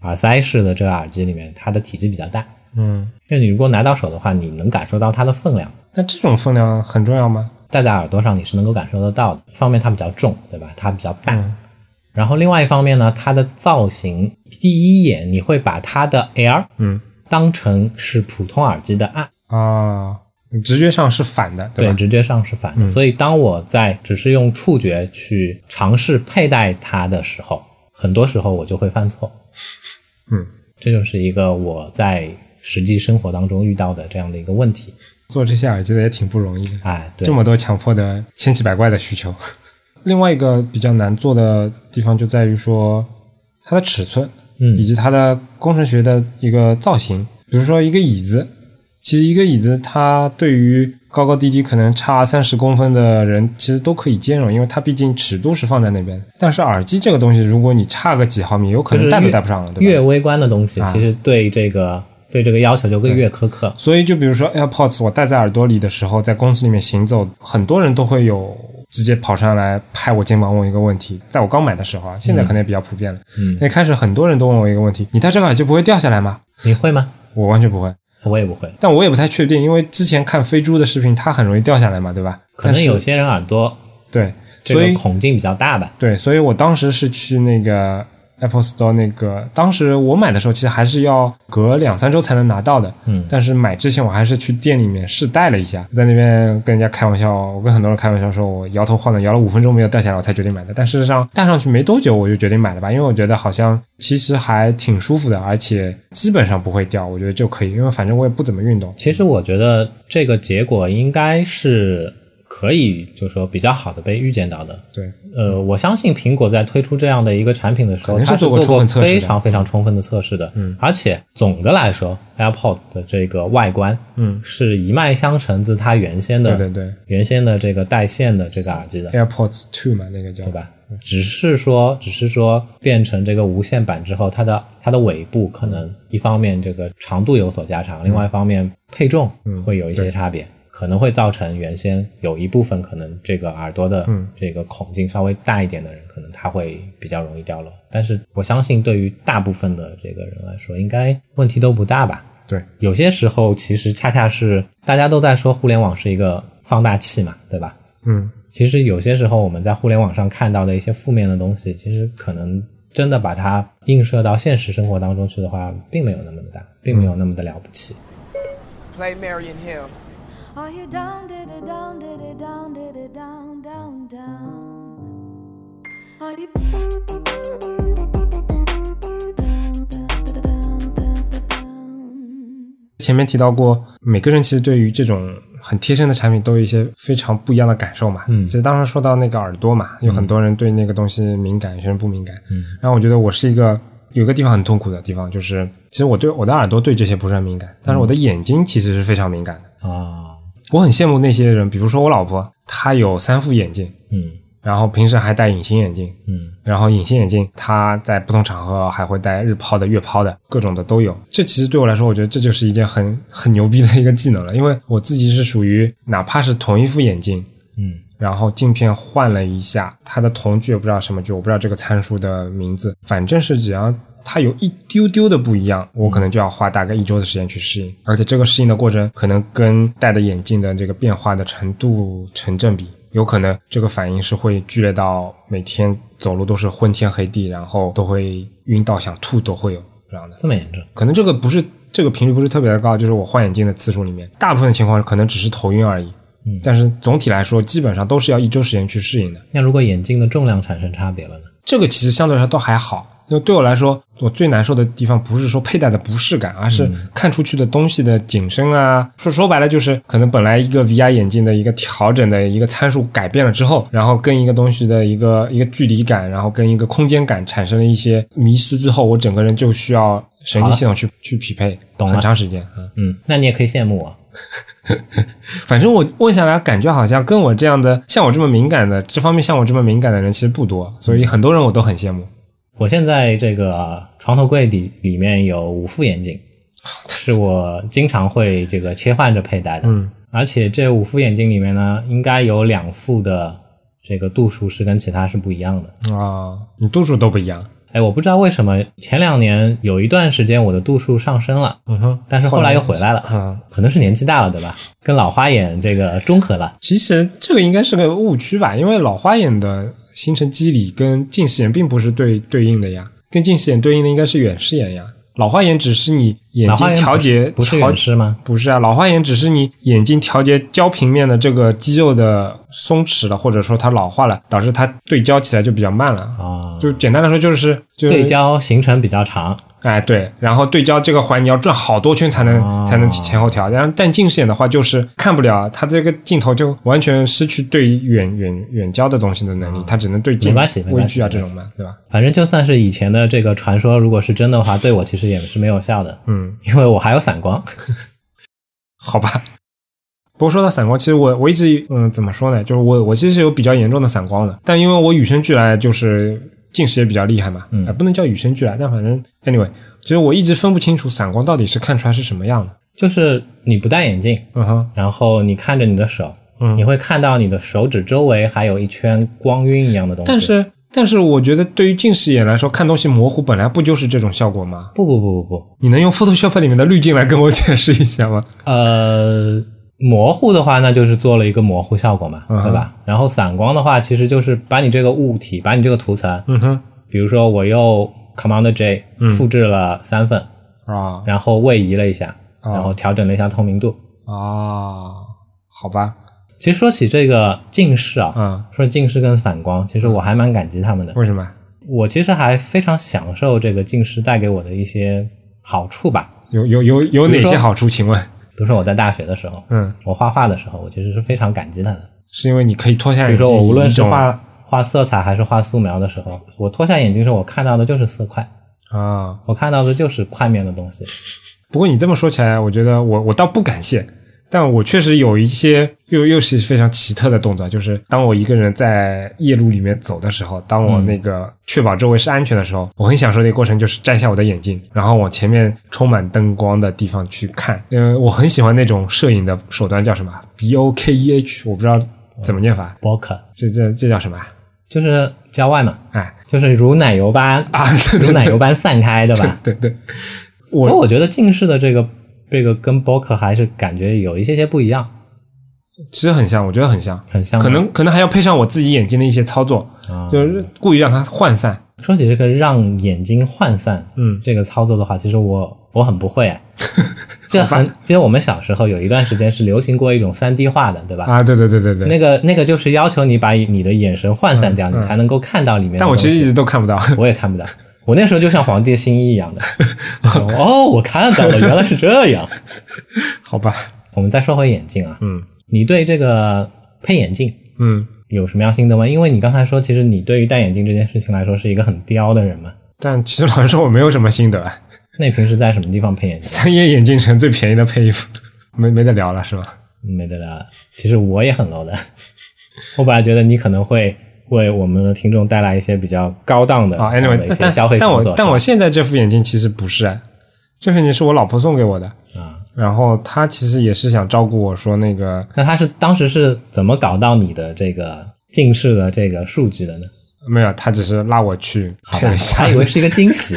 耳塞式的这个耳机里面，它的体积比较大。嗯，就你如果拿到手的话，你能感受到它的分量。那这种分量很重要吗？戴在耳朵上你是能够感受得到的。一方面它比较重，对吧？它比较大。然后另外一方面呢，它的造型，第一眼你会把它的 L，嗯，当成是普通耳机的 R 啊，直觉上是反的，对，直觉上是反的。所以当我在只是用触觉去尝试佩戴它的时候，很多时候我就会犯错。嗯，这就是一个我在实际生活当中遇到的这样的一个问题。做这些耳机的也挺不容易的，哎，对，这么多强迫的千奇百怪的需求。另外一个比较难做的地方就在于说它的尺寸，嗯，以及它的工程学的一个造型。比如说一个椅子，其实一个椅子它对于高高低低可能差三十公分的人，其实都可以兼容，因为它毕竟尺度是放在那边。但是耳机这个东西，如果你差个几毫米，有可能戴都戴不上了，对吧？越微观的东西，其实对这个对这个要求就会越苛刻。所以就比如说 AirPods，我戴在耳朵里的时候，在公司里面行走，很多人都会有。直接跑上来拍我肩膀问一个问题，在我刚买的时候啊，现在可能也比较普遍了。嗯，那开始很多人都问我一个问题：你戴这个耳机不会掉下来吗？你会吗？我完全不会，我也不会。但我也不太确定，因为之前看飞猪的视频，它很容易掉下来嘛，对吧？可能有些人耳朵对，所以孔径比较大吧。对，所以我当时是去那个。Apple Store 那个，当时我买的时候，其实还是要隔两三周才能拿到的。嗯，但是买之前我还是去店里面试戴了一下，在那边跟人家开玩笑，我跟很多人开玩笑说，我摇头晃脑摇了五分钟没有戴下来，我才决定买的。但事实上戴上去没多久，我就决定买了吧，因为我觉得好像其实还挺舒服的，而且基本上不会掉，我觉得就可以，因为反正我也不怎么运动。其实我觉得这个结果应该是。可以，就是说比较好的被预见到的。对，呃，我相信苹果在推出这样的一个产品的时候，它是做过非常非常充分的测试的。嗯，而且总的来说，AirPod 的这个外观，嗯，是一脉相承自它原先的，对对对，原先的这个带线的这个耳机的 AirPods Two 嘛，那个叫对吧？只是说，只是说变成这个无线版之后，它的它的尾部可能一方面这个长度有所加长，另外一方面配重会有一些差别。可能会造成原先有一部分可能这个耳朵的这个孔径稍微大一点的人，可能他会比较容易掉落。但是我相信对于大部分的这个人来说，应该问题都不大吧？对，有些时候其实恰恰是大家都在说互联网是一个放大器嘛，对吧？嗯，其实有些时候我们在互联网上看到的一些负面的东西，其实可能真的把它映射到现实生活当中去的话，并没有那么的大，并没有那么的了不起。Play Marion Hill。Are you down, did it down, did it down, did it down, down, down? Are you? 前面提到过，每个人其实对于这种很贴身的产品都有一些非常不一样的感受嘛。嗯，其实当时说到那个耳朵嘛，有很多人对那个东西敏感，有些人不敏感。嗯，然后我觉得我是一个有个地方很痛苦的地方，就是其实我对我的耳朵对这些不是很敏感，但是我的眼睛其实是非常敏感的啊。我很羡慕那些人，比如说我老婆，她有三副眼镜，嗯，然后平时还戴隐形眼镜，嗯，然后隐形眼镜她在不同场合还会戴日抛的、月抛的，各种的都有。这其实对我来说，我觉得这就是一件很很牛逼的一个技能了，因为我自己是属于哪怕是同一副眼镜，嗯，然后镜片换了一下，它的瞳距也不知道什么距，我不知道这个参数的名字，反正是只要。它有一丢丢的不一样，我可能就要花大概一周的时间去适应，而且这个适应的过程可能跟戴的眼镜的这个变化的程度成正比，有可能这个反应是会剧烈到每天走路都是昏天黑地，然后都会晕到想吐都会有这样的。这么严重？可能这个不是这个频率不是特别的高，就是我换眼镜的次数里面，大部分的情况可能只是头晕而已。嗯，但是总体来说，基本上都是要一周时间去适应的。那如果眼镜的重量产生差别了呢？这个其实相对来说都还好。因为对我来说，我最难受的地方不是说佩戴的不适感，而是看出去的东西的景深啊。说说白了，就是可能本来一个 VR 眼镜的一个调整的一个参数改变了之后，然后跟一个东西的一个一个距离感，然后跟一个空间感产生了一些迷失之后，我整个人就需要神经系统去去匹配，懂很长时间。嗯，那你也可以羡慕我。反正我问下来，感觉好像跟我这样的，像我这么敏感的，这方面像我这么敏感的人其实不多，所以很多人我都很羡慕。我现在这个床头柜里里面有五副眼镜，是我经常会这个切换着佩戴的。嗯，而且这五副眼镜里面呢，应该有两副的这个度数是跟其他是不一样的啊。你度数都不一样？哎，我不知道为什么前两年有一段时间我的度数上升了，嗯哼，但是后来又回来了，嗯，可能是年纪大了，对吧？跟老花眼这个中和了。其实这个应该是个误区吧，因为老花眼的形成机理跟近视眼并不是对对应的呀，跟近视眼对应的应该是远视眼呀。老花眼只是你眼睛调节不是远视吗？不是啊，老花眼只是你眼睛调节焦平面的这个肌肉的松弛了，或者说它老化了，导致它对焦起来就比较慢了啊。就简单来说就是对焦行程比较长。哎，对，然后对焦这个环你要转好多圈才能才能前后调，然后但近视眼的话就是看不了，它这个镜头就完全失去对远远远焦的东西的能力，它只能对近没关系，微距啊这种嘛，对吧？反正就算是以前的这个传说，如果是真的话，对我其实也是没有效的，嗯，因为我还有散光，好吧。不过说到散光，其实我我一直嗯怎么说呢？就是我我其实是有比较严重的散光的，但因为我与生俱来就是。近视也比较厉害嘛，嗯，不能叫与生俱来，但反正 anyway，其实我一直分不清楚散光到底是看出来是什么样的。就是你不戴眼镜，嗯哼，然后你看着你的手，嗯，你会看到你的手指周围还有一圈光晕一样的东西。但是，但是我觉得对于近视眼来说，看东西模糊本来不就是这种效果吗？不不不不不，你能用 Photoshop 里面的滤镜来跟我解释一下吗？呃。模糊的话，那就是做了一个模糊效果嘛，对吧？然后散光的话，其实就是把你这个物体，把你这个图层，嗯哼，比如说我用 Command J 复制了三份啊，然后位移了一下，然后调整了一下透明度啊，好吧。其实说起这个近视啊，嗯，说近视跟散光，其实我还蛮感激他们的。为什么？我其实还非常享受这个近视带给我的一些好处吧。有有有有哪些好处？请问？比如说我在大学的时候，嗯，我画画的时候，我其实是非常感激他的，是因为你可以脱下眼镜。比如说我无论是画画色彩还是画素描的时候，我脱下眼镜时候，我看到的就是色块啊，我看到的就是块面的东西。不过你这么说起来，我觉得我我倒不感谢。但我确实有一些又又是非常奇特的动作，就是当我一个人在夜路里面走的时候，当我那个确保周围是安全的时候，我很享受那个过程，就是摘下我的眼镜，然后往前面充满灯光的地方去看。嗯，我很喜欢那种摄影的手段，叫什么？B O K E H，我不知道怎么念法。Bokeh，这这这叫什么？就是郊外嘛，哎，就是如奶油般啊，如奶油般散开，对吧？对对。不过我觉得近视的这个。这个跟 b o k 还是感觉有一些些不一样，其实很像，我觉得很像，很像。可能可能还要配上我自己眼睛的一些操作，就是故意让它涣散。说起这个让眼睛涣散，嗯，这个操作的话，其实我我很不会。啊这很，记得我们小时候有一段时间是流行过一种三 D 画的，对吧？啊，对对对对对。那个那个就是要求你把你的眼神涣散掉，你才能够看到里面。但我其实一直都看不到，我也看不到。我那时候就像皇帝新衣一样的，哦，我看到了，原来是这样，好吧。我们再说回眼镜啊，嗯，你对这个配眼镜，嗯，有什么样心得吗？因为你刚才说，其实你对于戴眼镜这件事情来说是一个很刁的人嘛。但其实老实说，我没有什么心得。那你平时在什么地方配眼镜？三叶眼镜城最便宜的配衣服，没没得聊了是吧？没得聊了。其实我也很 low 的，我本来觉得你可能会。为我们的听众带来一些比较高档的啊，anyway，但但我但我现在这副眼镜其实不是，这副眼镜是我老婆送给我的啊。然后他其实也是想照顾我说那个，那他是当时是怎么搞到你的这个近视的这个数据的呢？没有，他只是拉我去看了一下，他以为是一个惊喜。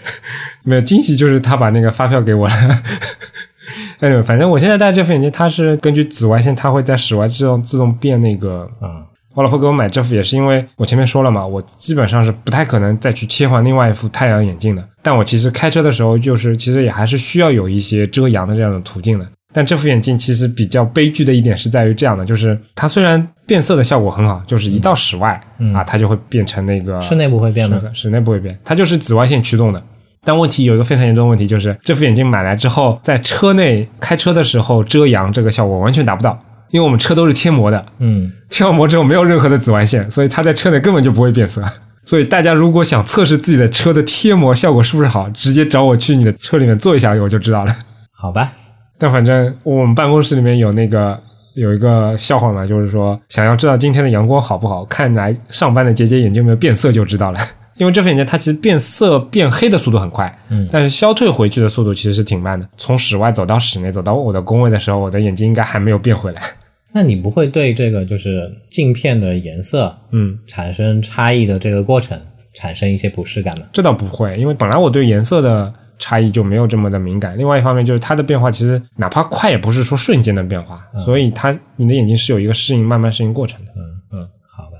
没有惊喜，就是他把那个发票给我了。哎，反正我现在戴这副眼镜，它是根据紫外线，它会在室外自动自动变那个啊。我老婆给我买这副也是因为我前面说了嘛，我基本上是不太可能再去切换另外一副太阳眼镜的。但我其实开车的时候，就是其实也还是需要有一些遮阳的这样的途径的。但这副眼镜其实比较悲剧的一点是在于这样的，就是它虽然变色的效果很好，就是一到室外啊，它就会变成那个室内不会变吗？室内不会变，它就是紫外线驱动的。但问题有一个非常严重的问题，就是这副眼镜买来之后，在车内开车的时候遮阳这个效果完全达不到。因为我们车都是贴膜的，嗯，贴完膜之后没有任何的紫外线，所以它在车内根本就不会变色。所以大家如果想测试自己的车的贴膜效果是不是好，直接找我去你的车里面坐一下，我就知道了。好吧，但反正我们办公室里面有那个有一个笑话嘛，就是说想要知道今天的阳光好不好，看来上班的姐姐眼睛有没有变色就知道了。因为这副眼镜它其实变色变黑的速度很快，嗯，但是消退回去的速度其实是挺慢的。从室外走到室内，走到我的工位的时候，我的眼睛应该还没有变回来。那你不会对这个就是镜片的颜色，嗯，产生差异的这个过程产生一些不适感吗？这倒不会，因为本来我对颜色的差异就没有这么的敏感。另外一方面就是它的变化其实哪怕快，也不是说瞬间的变化，所以它你的眼睛是有一个适应慢慢适应过程的。嗯嗯，好吧，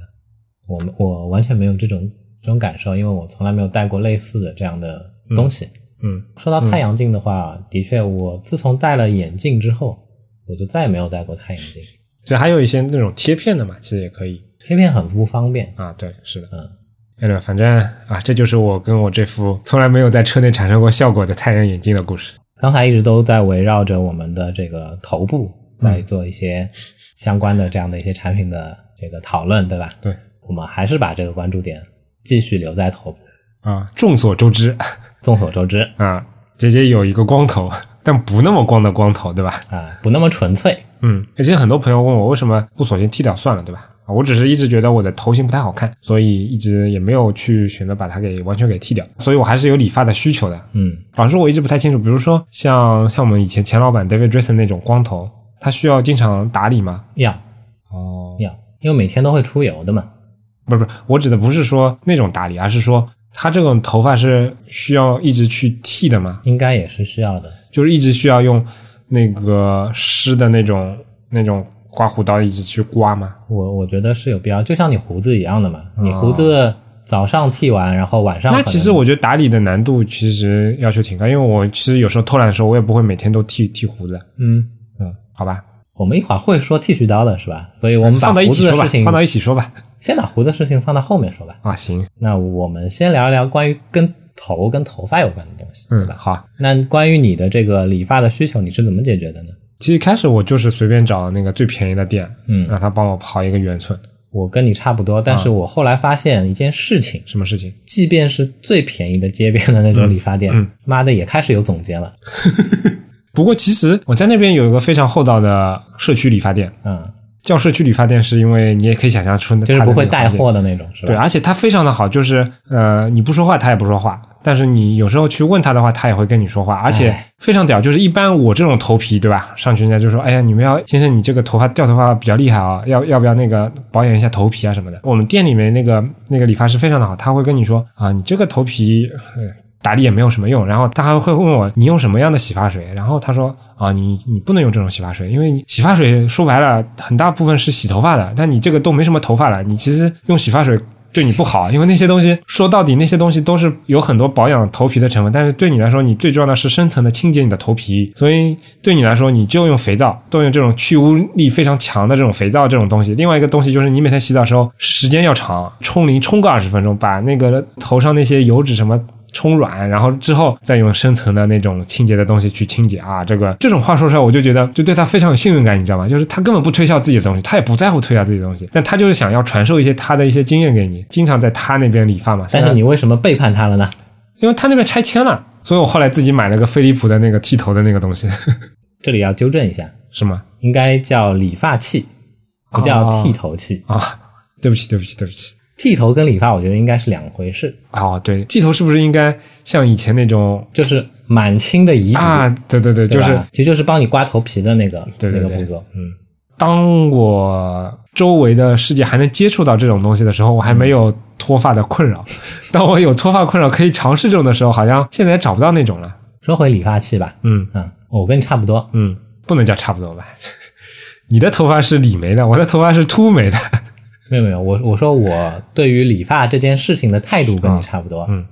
我们我完全没有这种这种感受，因为我从来没有戴过类似的这样的东西。嗯，说到太阳镜的话，的确，我自从戴了眼镜之后，我就再也没有戴过太阳镜。这还有一些那种贴片的嘛，其实也可以。贴片很不方便啊，对，是的，嗯，对，反正啊，这就是我跟我这副从来没有在车内产生过效果的太阳眼镜的故事。刚才一直都在围绕着我们的这个头部在做一些相关的这样的一些产品的这个讨论，对吧？对，我们还是把这个关注点继续留在头部啊。众所周知，众所周知啊，姐姐有一个光头，但不那么光的光头，对吧？啊，不那么纯粹。嗯，而且很多朋友问我为什么不索性剃掉算了，对吧？我只是一直觉得我的头型不太好看，所以一直也没有去选择把它给完全给剃掉。所以我还是有理发的需求的。嗯，老师我一直不太清楚，比如说像像我们以前前老板 David Jason 那种光头，他需要经常打理吗？要，哦，要，因为每天都会出油的嘛。不是不是，我指的不是说那种打理，而是说他这种头发是需要一直去剃的吗？应该也是需要的，就是一直需要用那个湿的那种那种。刮胡刀一直去刮吗？我我觉得是有必要，就像你胡子一样的嘛。你胡子早上剃完，然后晚上……那其实我觉得打理的难度其实要求挺高，因为我其实有时候偷懒的时候，我也不会每天都剃剃胡子。嗯嗯，好吧。我们一会儿会说剃须刀的是吧？所以我们放到一起说吧。放到一起说吧。先把胡子事情放到后面说吧。啊，行。那我们先聊一聊关于跟头跟头发有关的东西，对吧？好。那关于你的这个理发的需求，你是怎么解决的呢？其实开始我就是随便找那个最便宜的店，嗯，让他帮我刨一个圆寸。我跟你差不多，但是我后来发现一件事情，什么事情？即便是最便宜的街边的那种理发店，妈的也开始有总监了。不过其实我在那边有一个非常厚道的社区理发店，嗯，叫社区理发店是因为你也可以想象出，就是不会带货的那种，是吧？对，而且他非常的好，就是呃，你不说话，他也不说话。但是你有时候去问他的话，他也会跟你说话，而且非常屌。就是一般我这种头皮，对吧？上去人家就说：“哎呀，你们要先生，你这个头发掉头发比较厉害啊，要要不要那个保养一下头皮啊什么的？”我们店里面那个那个理发师非常的好，他会跟你说：“啊，你这个头皮打理也没有什么用。”然后他还会问我：“你用什么样的洗发水？”然后他说：“啊，你你不能用这种洗发水，因为你洗发水说白了很大部分是洗头发的，但你这个都没什么头发了，你其实用洗发水。”对你不好，因为那些东西说到底，那些东西都是有很多保养头皮的成分。但是对你来说，你最重要的是深层的清洁你的头皮。所以对你来说，你就用肥皂，都用这种去污力非常强的这种肥皂这种东西。另外一个东西就是，你每天洗澡的时候时间要长，冲淋冲个二十分钟，把那个头上那些油脂什么。冲软，然后之后再用深层的那种清洁的东西去清洁啊，这个这种话说出来，我就觉得就对他非常有信任感，你知道吗？就是他根本不推销自己的东西，他也不在乎推销自己的东西，但他就是想要传授一些他的一些经验给你，经常在他那边理发嘛。但是你为什么背叛他了呢？因为他那边拆迁了，所以我后来自己买了个飞利浦的那个剃头的那个东西。这里要纠正一下，是吗？应该叫理发器，不叫剃头器啊。对不起，对不起，对不起。剃头跟理发，我觉得应该是两回事。哦，对，剃头是不是应该像以前那种，就是满清的遗啊？对对对，就是其实就是帮你刮头皮的那个那个步骤。嗯，当我周围的世界还能接触到这种东西的时候，我还没有脱发的困扰。当我有脱发困扰可以尝试这种的时候，好像现在也找不到那种了。说回理发器吧，嗯嗯，我跟你差不多，嗯，不能叫差不多吧？你的头发是理没的，我的头发是秃没的。没有没有，我我说我对于理发这件事情的态度跟你差不多。嗯，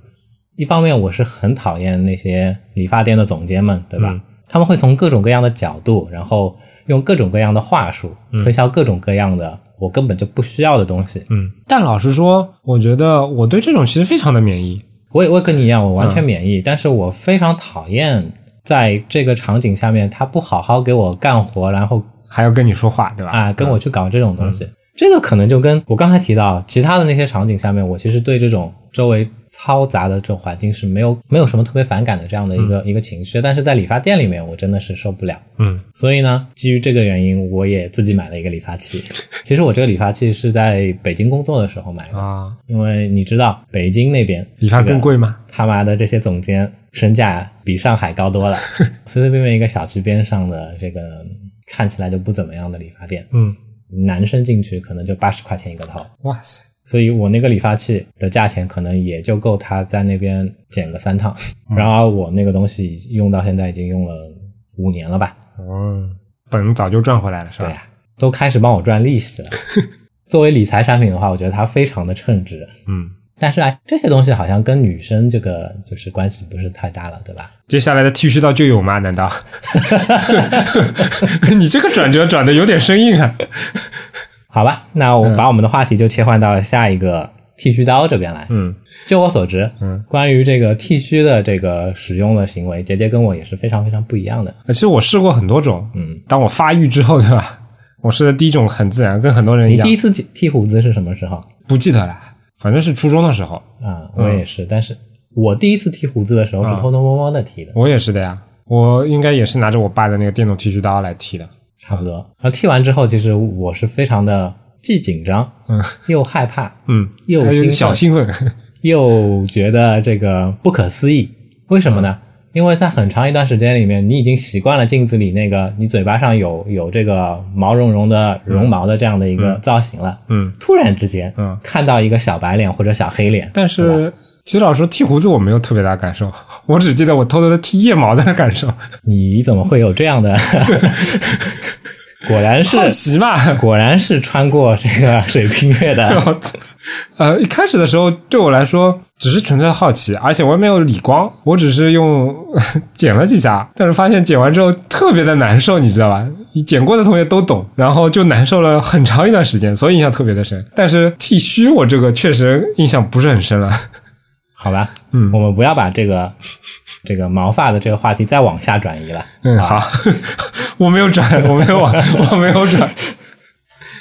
一方面我是很讨厌那些理发店的总监们，对吧？他们会从各种各样的角度，然后用各种各样的话术推销各种各样的我根本就不需要的东西。嗯，但老实说，我觉得我对这种其实非常的免疫。我也我跟你一样，我完全免疫。但是我非常讨厌在这个场景下面，他不好好给我干活，然后还要跟你说话，对吧？啊，跟我去搞这种东西。这个可能就跟我刚才提到其他的那些场景下面，我其实对这种周围嘈杂的这种环境是没有没有什么特别反感的这样的一个一个情绪，但是在理发店里面，我真的是受不了。嗯，所以呢，基于这个原因，我也自己买了一个理发器。其实我这个理发器是在北京工作的时候买的啊，因为你知道北京那边理发更贵吗？他妈的这些总监身价比上海高多了，随随便便一个小区边上的这个看起来就不怎么样的理发店，嗯。男生进去可能就八十块钱一个套，哇塞！所以我那个理发器的价钱可能也就够他在那边剪个三趟。然而我那个东西用到现在已经用了五年了吧？哦，本早就赚回来了，是吧？对呀，都开始帮我赚利息了。作为理财产品的话，我觉得它非常的称职。嗯，但是哎，这些东西好像跟女生这个就是关系不是太大了，对吧？接下来的剃须刀就有吗？难道？你这个转折转的有点生硬啊。好吧，那我把我们的话题就切换到下一个剃须刀这边来。嗯，就我所知，嗯，关于这个剃须的这个使用的行为，杰杰跟我也是非常非常不一样的。其实我试过很多种。嗯，当我发育之后，对吧？我试的第一种很自然，跟很多人一样。你第一次剃胡子是什么时候？不记得了，反正是初中的时候。啊，我也是，但是我第一次剃胡子的时候是偷偷摸摸的剃的。我也是的呀，我应该也是拿着我爸的那个电动剃须刀来剃的。差不多。然后剃完之后，其实我是非常的既紧张，嗯，又害怕，嗯，又小兴奋。又觉得这个不可思议。为什么呢？因为在很长一段时间里面，你已经习惯了镜子里那个你嘴巴上有有这个毛茸茸的绒毛的这样的一个造型了。嗯，突然之间，嗯，看到一个小白脸或者小黑脸，但是其实老实说，剃胡子我没有特别大感受，我只记得我偷偷的剃腋毛的感受。你怎么会有这样的？果然是好奇嘛。果然是穿过这个水平月的。呃，一开始的时候对我来说只是纯粹好奇，而且我也没有理光，我只是用 剪了几下，但是发现剪完之后特别的难受，你知道吧？剪过的同学都懂，然后就难受了很长一段时间，所以印象特别的深。但是剃须我这个确实印象不是很深了。好吧，嗯，我们不要把这个这个毛发的这个话题再往下转移了。嗯，好，我没有转，我没有往，我没有转。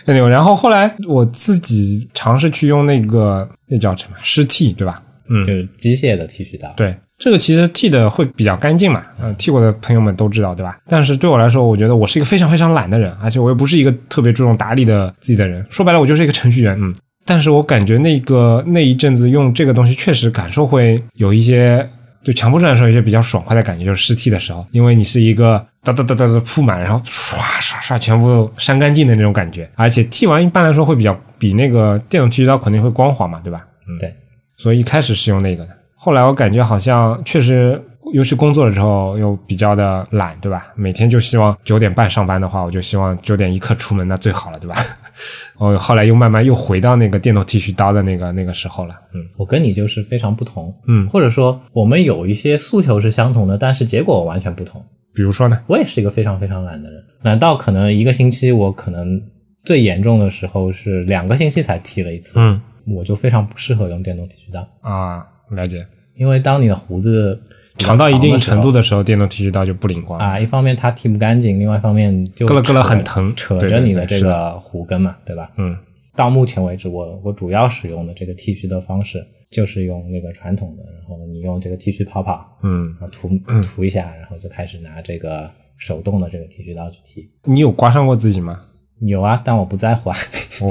那然后后来我自己尝试去用那个那叫什么湿剃，对吧？嗯，就是机械的剃须刀。对，这个其实剃的会比较干净嘛。嗯，剃过的朋友们都知道，对吧？但是对我来说，我觉得我是一个非常非常懒的人，而且我又不是一个特别注重打理的自己的人。说白了，我就是一个程序员。嗯，但是我感觉那个那一阵子用这个东西，确实感受会有一些。就强迫症来说，有些比较爽快的感觉，就是湿剃的时候，因为你是一个哒哒哒哒哒铺满，然后刷刷刷全部删干净的那种感觉，而且剃完一般来说会比较比那个电动剃须刀肯定会光滑嘛，对吧？嗯，对。所以一开始是用那个的，后来我感觉好像确实，尤其工作了之后又比较的懒，对吧？每天就希望九点半上班的话，我就希望九点一刻出门，那最好了，对吧？我 后来又慢慢又回到那个电动剃须刀的那个那个时候了。嗯，我跟你就是非常不同。嗯，或者说我们有一些诉求是相同的，但是结果完全不同。比如说呢？我也是一个非常非常懒的人。懒到可能一个星期我可能最严重的时候是两个星期才剃了一次？嗯，我就非常不适合用电动剃须刀啊。了解。因为当你的胡子长到一定程度的时候，电动剃须刀就不灵光啊。一方面它剃不干净，另外一方面就割了割了很疼，扯着你的这个胡根嘛，对吧？嗯。到目前为止，我我主要使用的这个剃须的方式就是用那个传统的，然后你用这个剃须泡泡，嗯，然后涂涂一下，然后就开始拿这个手动的这个剃须刀去剃。你有刮伤过自己吗？有啊，但我不在乎啊。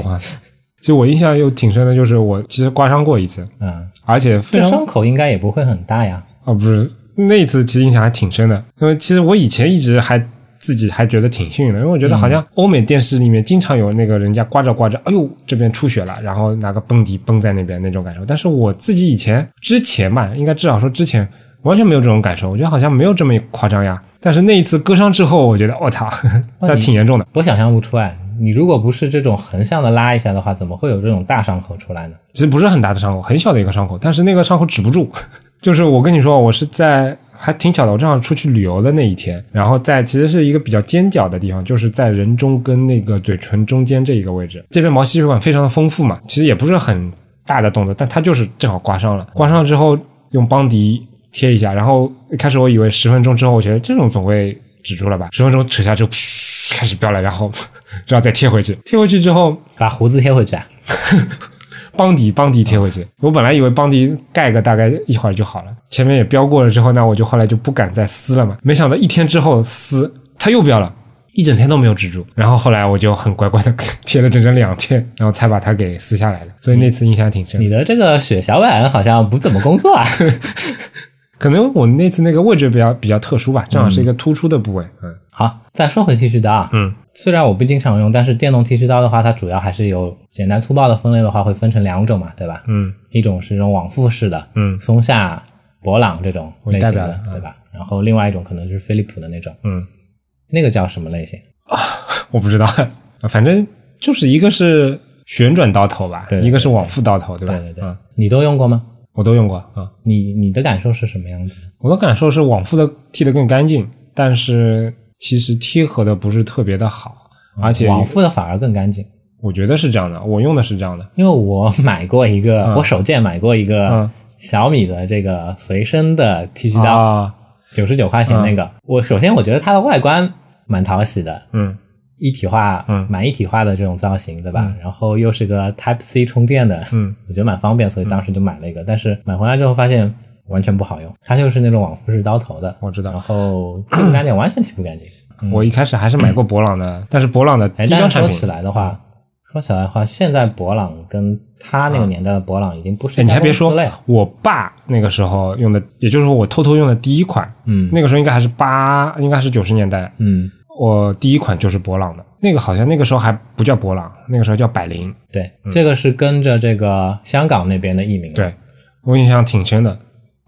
哇，其实我印象又挺深的，就是我其实刮伤过一次，嗯，而且这伤口应该也不会很大呀。哦，不是，那一次其实印象还挺深的，因为其实我以前一直还。自己还觉得挺幸运的，因为我觉得好像欧美电视里面经常有那个人家刮着刮着，哎呦这边出血了，然后拿个蹦迪蹦在那边那种感受。但是我自己以前之前吧，应该至少说之前完全没有这种感受，我觉得好像没有这么夸张呀。但是那一次割伤之后，我觉得我操，这 挺严重的。我想象不出来，你如果不是这种横向的拉一下的话，怎么会有这种大伤口出来呢？其实不是很大的伤口，很小的一个伤口，但是那个伤口止不住。就是我跟你说，我是在。还挺巧的，我正好出去旅游的那一天，然后在其实是一个比较尖角的地方，就是在人中跟那个嘴唇中间这一个位置。这边毛细血管非常的丰富嘛，其实也不是很大的动作，但它就是正好刮伤了。刮伤了之后用邦迪贴一下，然后一开始我以为十分钟之后，我觉得这种总会止住了吧？十分钟扯下之后，开始飙了，然后 然后再贴回去，贴回去之后把胡子贴回去啊。邦迪邦迪贴回去，我本来以为邦迪盖个大概一会儿就好了，前面也标过了之后，那我就后来就不敢再撕了嘛。没想到一天之后撕，它又标了，一整天都没有止住。然后后来我就很乖乖的 贴了整整两天，然后才把它给撕下来的。所以那次印象挺深。你的这个血小板好像不怎么工作啊。可能我那次那个位置比较比较特殊吧，正好是一个突出的部位。嗯，好，再说回剃须刀啊，嗯，虽然我不经常用，但是电动剃须刀的话，它主要还是有简单粗暴的分类的话，会分成两种嘛，对吧？嗯，一种是这种往复式的，嗯，松下、博朗这种类型的，的对吧？然后另外一种可能就是飞利浦的那种，嗯，那个叫什么类型啊？我不知道，反正就是一个是旋转刀头吧，对对一个是往复刀头，对吧？对对对嗯，你都用过吗？我都用过啊。你你的感受是什么样子？我的感受是往复的剃得更干净，但是其实贴合的不是特别的好，而且往复的反而更干净，我觉得是这样的，我用的是这样的。因为我买过一个，我手贱买过一个嗯小米的这个随身的剃须刀，啊，九十九块钱那个。我首先我觉得它的外观蛮讨喜的，嗯一体化，嗯。蛮一体化的这种造型，对吧？然后又是个 Type C 充电的，嗯，我觉得蛮方便，所以当时就买了一个。但是买回来之后发现完全不好用，它就是那种往复式刀头的，我知道。然后剃不干净，完全洗不干净。我一开始还是买过博朗的，但是博朗的哎，低端产品。说起，来的话，说起来的话，现在博朗跟他那个年代的博朗已经不是哎，你还别说我爸那个时候用的，也就是说我偷偷用的第一款，嗯。那个时候应该还是八，应该是九十年代，嗯，我第一款就是博朗的，那个好像那个时候还不叫博朗，那个时候叫百灵，对，这个是跟着这个香港那边的译名对我印象挺深的。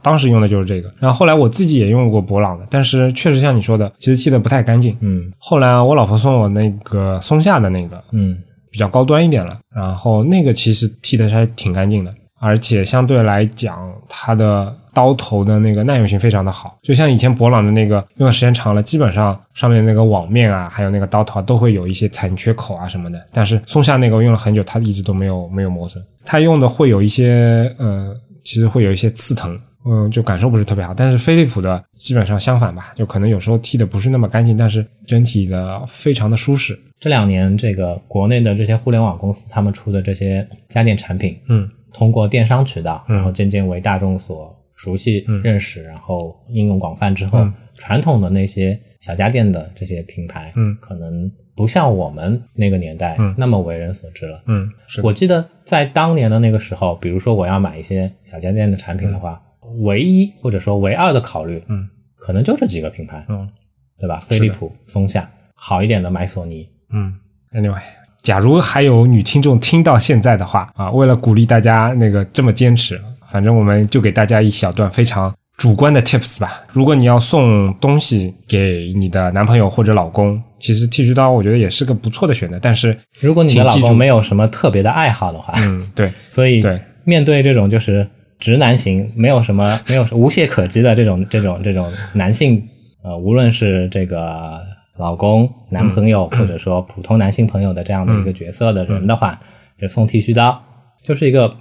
当时用的就是这个，然后后来我自己也用过博朗的，但是确实像你说的，其实剃的不太干净。嗯。后来我老婆送我那个松下的那个，嗯。比较高端一点了，然后那个其实剃的还挺干净的，而且相对来讲，它的刀头的那个耐用性非常的好，就像以前博朗的那个用的时间长了，基本上上面那个网面啊，还有那个刀头啊，都会有一些残缺口啊什么的。但是松下那个我用了很久，它一直都没有没有磨损，它用的会有一些呃，其实会有一些刺疼。嗯，就感受不是特别好，但是飞利浦的基本上相反吧，就可能有时候剃的不是那么干净，但是整体的非常的舒适。这两年这个国内的这些互联网公司，他们出的这些家电产品，嗯，通过电商渠道，然后渐渐为大众所熟悉、认识，然后应用广泛之后，传统的那些小家电的这些品牌，嗯，可能不像我们那个年代那么为人所知了。嗯，是我记得在当年的那个时候，比如说我要买一些小家电的产品的话，唯一或者说唯二的考虑，嗯，可能就这几个品牌，嗯。对吧？飞利浦、松下，好一点的买索尼。嗯，anyway，假如还有女听众听到现在的话啊，为了鼓励大家那个这么坚持，反正我们就给大家一小段非常主观的 tips 吧。如果你要送东西给你的男朋友或者老公，其实剃须刀我觉得也是个不错的选择。但是，如果你的老公没有什么特别的爱好的话，嗯，对，所以对面对这种就是直男型，没有什么没有无懈可击的这种这种这种男性，呃，无论是这个老公、男朋友，或者说普通男性朋友的这样的一个角色的人的话，就送剃须刀，就是一个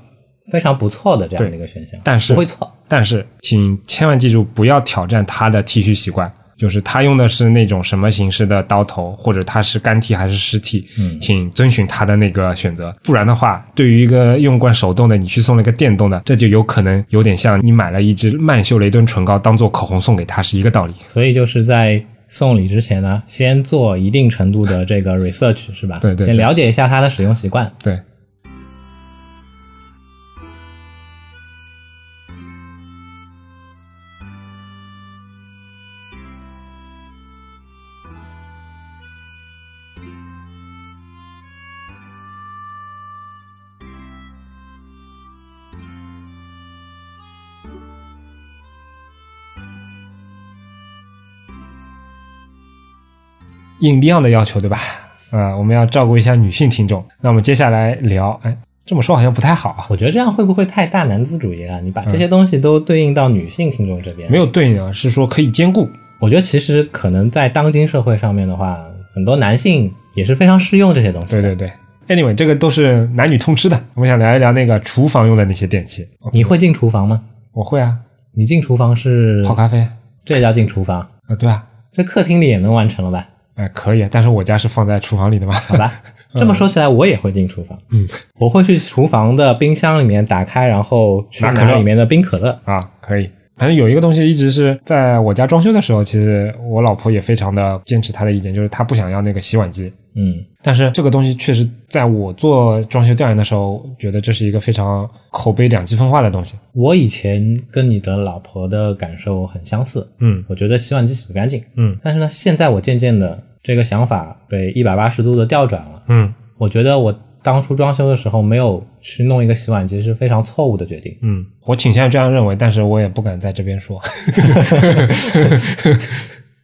非常不错的这样的一个选项，但是不会错。但是请千万记住，不要挑战他的剃须习惯。就是他用的是那种什么形式的刀头，或者他是干剃还是湿剃，嗯请遵循他的那个选择。不然的话，对于一个用惯手动的，你去送了一个电动的，这就有可能有点像你买了一支曼秀雷敦唇膏当做口红送给他是一个道理。所以就是在送礼之前呢，先做一定程度的这个 research 是吧？对对对先了解一下它的使用习惯。对，应利昂的要求，对吧？啊、我们要照顾一下女性听众。那我们接下来聊，哎，这么说好像不太好啊，我觉得这样会不会太大男子主义了？你把这些东西都对应到女性听众这边，没有对应啊，是说可以兼顾。我觉得其实可能在当今社会上面的话，很多男性也是非常适用这些东西。对对对，anyway，这个都是男女通吃的。我们想聊一聊那个厨房用的那些电器。你会进厨房吗？我会啊，你进厨房是泡咖啡这也叫进厨房啊，对啊，这客厅里也能完成了吧？哎、可以，但是我家是放在厨房里的嘛。好吧，这么说起来，我也会进厨房。嗯，我会去厨房的冰箱里面打开，然后去拿里面的冰可乐。啊，可以。反正有一个东西一直是在我家装修的时候，其实我老婆也非常的坚持她的意见，就是她不想要那个洗碗机。嗯，但是这个东西确实在我做装修调研的时候，觉得这是一个非常口碑两极分化的东西。我以前跟你的老婆的感受很相似，嗯我觉得洗碗机洗不干净，嗯但是呢，现在我渐渐的这个想法被一百八十度的调转了。嗯我觉得我当初装修的时候没有去弄一个洗碗机是非常错误的决定。嗯，我倾向于这样认为，但是我也不敢在这边说。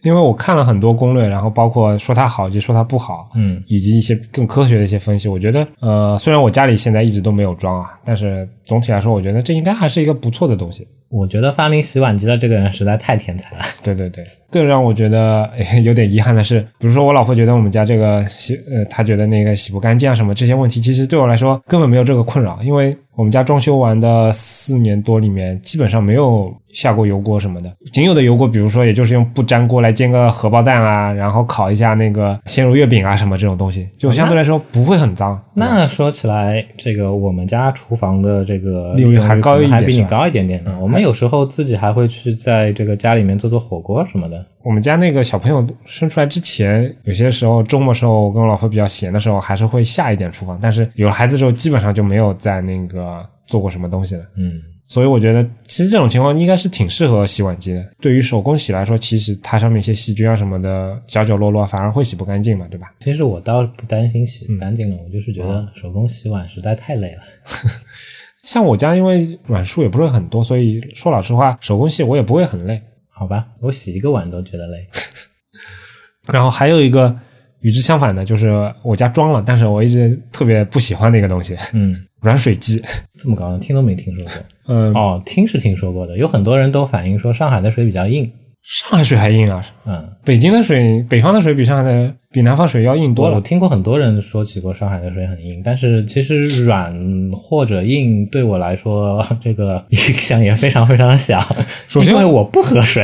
因为我看了很多攻略，然后包括说它好以及说它不好，嗯，以及一些更科学的一些分析。我觉得，呃，虽然我家里现在一直都没有装啊，但是总体来说，我觉得这应该还是一个不错的东西。我觉得发明洗碗机的这个人实在太天才了。对对对，更让我觉得 有点遗憾的是，比如说我老婆觉得我们家这个洗，呃，她觉得那个洗不干净啊什么这些问题，其实对我来说根本没有这个困扰，因为我们家装修完的四年多里面，基本上没有下过油锅什么的，仅有的油锅，比如说也就是用不粘锅来煎个荷包蛋啊，然后烤一下那个鲜肉月饼啊什么这种东西，就相对来说不会很脏。那说起来，这个我们家厨房的这个利用率还高一点还比你高一点点呢。我们有时候自己还会去在这个家里面做做火锅什么的。我们家那个小朋友生出来之前，有些时候周末时候，我跟我老婆比较闲的时候，还是会下一点厨房。但是有了孩子之后，基本上就没有在那个做过什么东西了。嗯，所以我觉得，其实这种情况应该是挺适合洗碗机的。对于手工洗来说，其实它上面一些细菌啊什么的，角角落落反而会洗不干净嘛，对吧？其实我倒不担心洗不干净了，我就是觉得手工洗碗实在太累了。像我家因为碗数也不是很多，所以说老实话，手工洗我也不会很累。好吧，我洗一个碗都觉得累。然后还有一个与之相反的，就是我家装了，但是我一直特别不喜欢的一个东西嗯，——软水机。这么高，听都没听说过。嗯，哦，听是听说过的，有很多人都反映说上海的水比较硬。上海水还硬啊！嗯，北京的水，北方的水比上海的比南方水要硬多了。我听过很多人说起过上海的水很硬，但是其实软或者硬对我来说，这个影响也非常非常的小。首先因为我不喝水，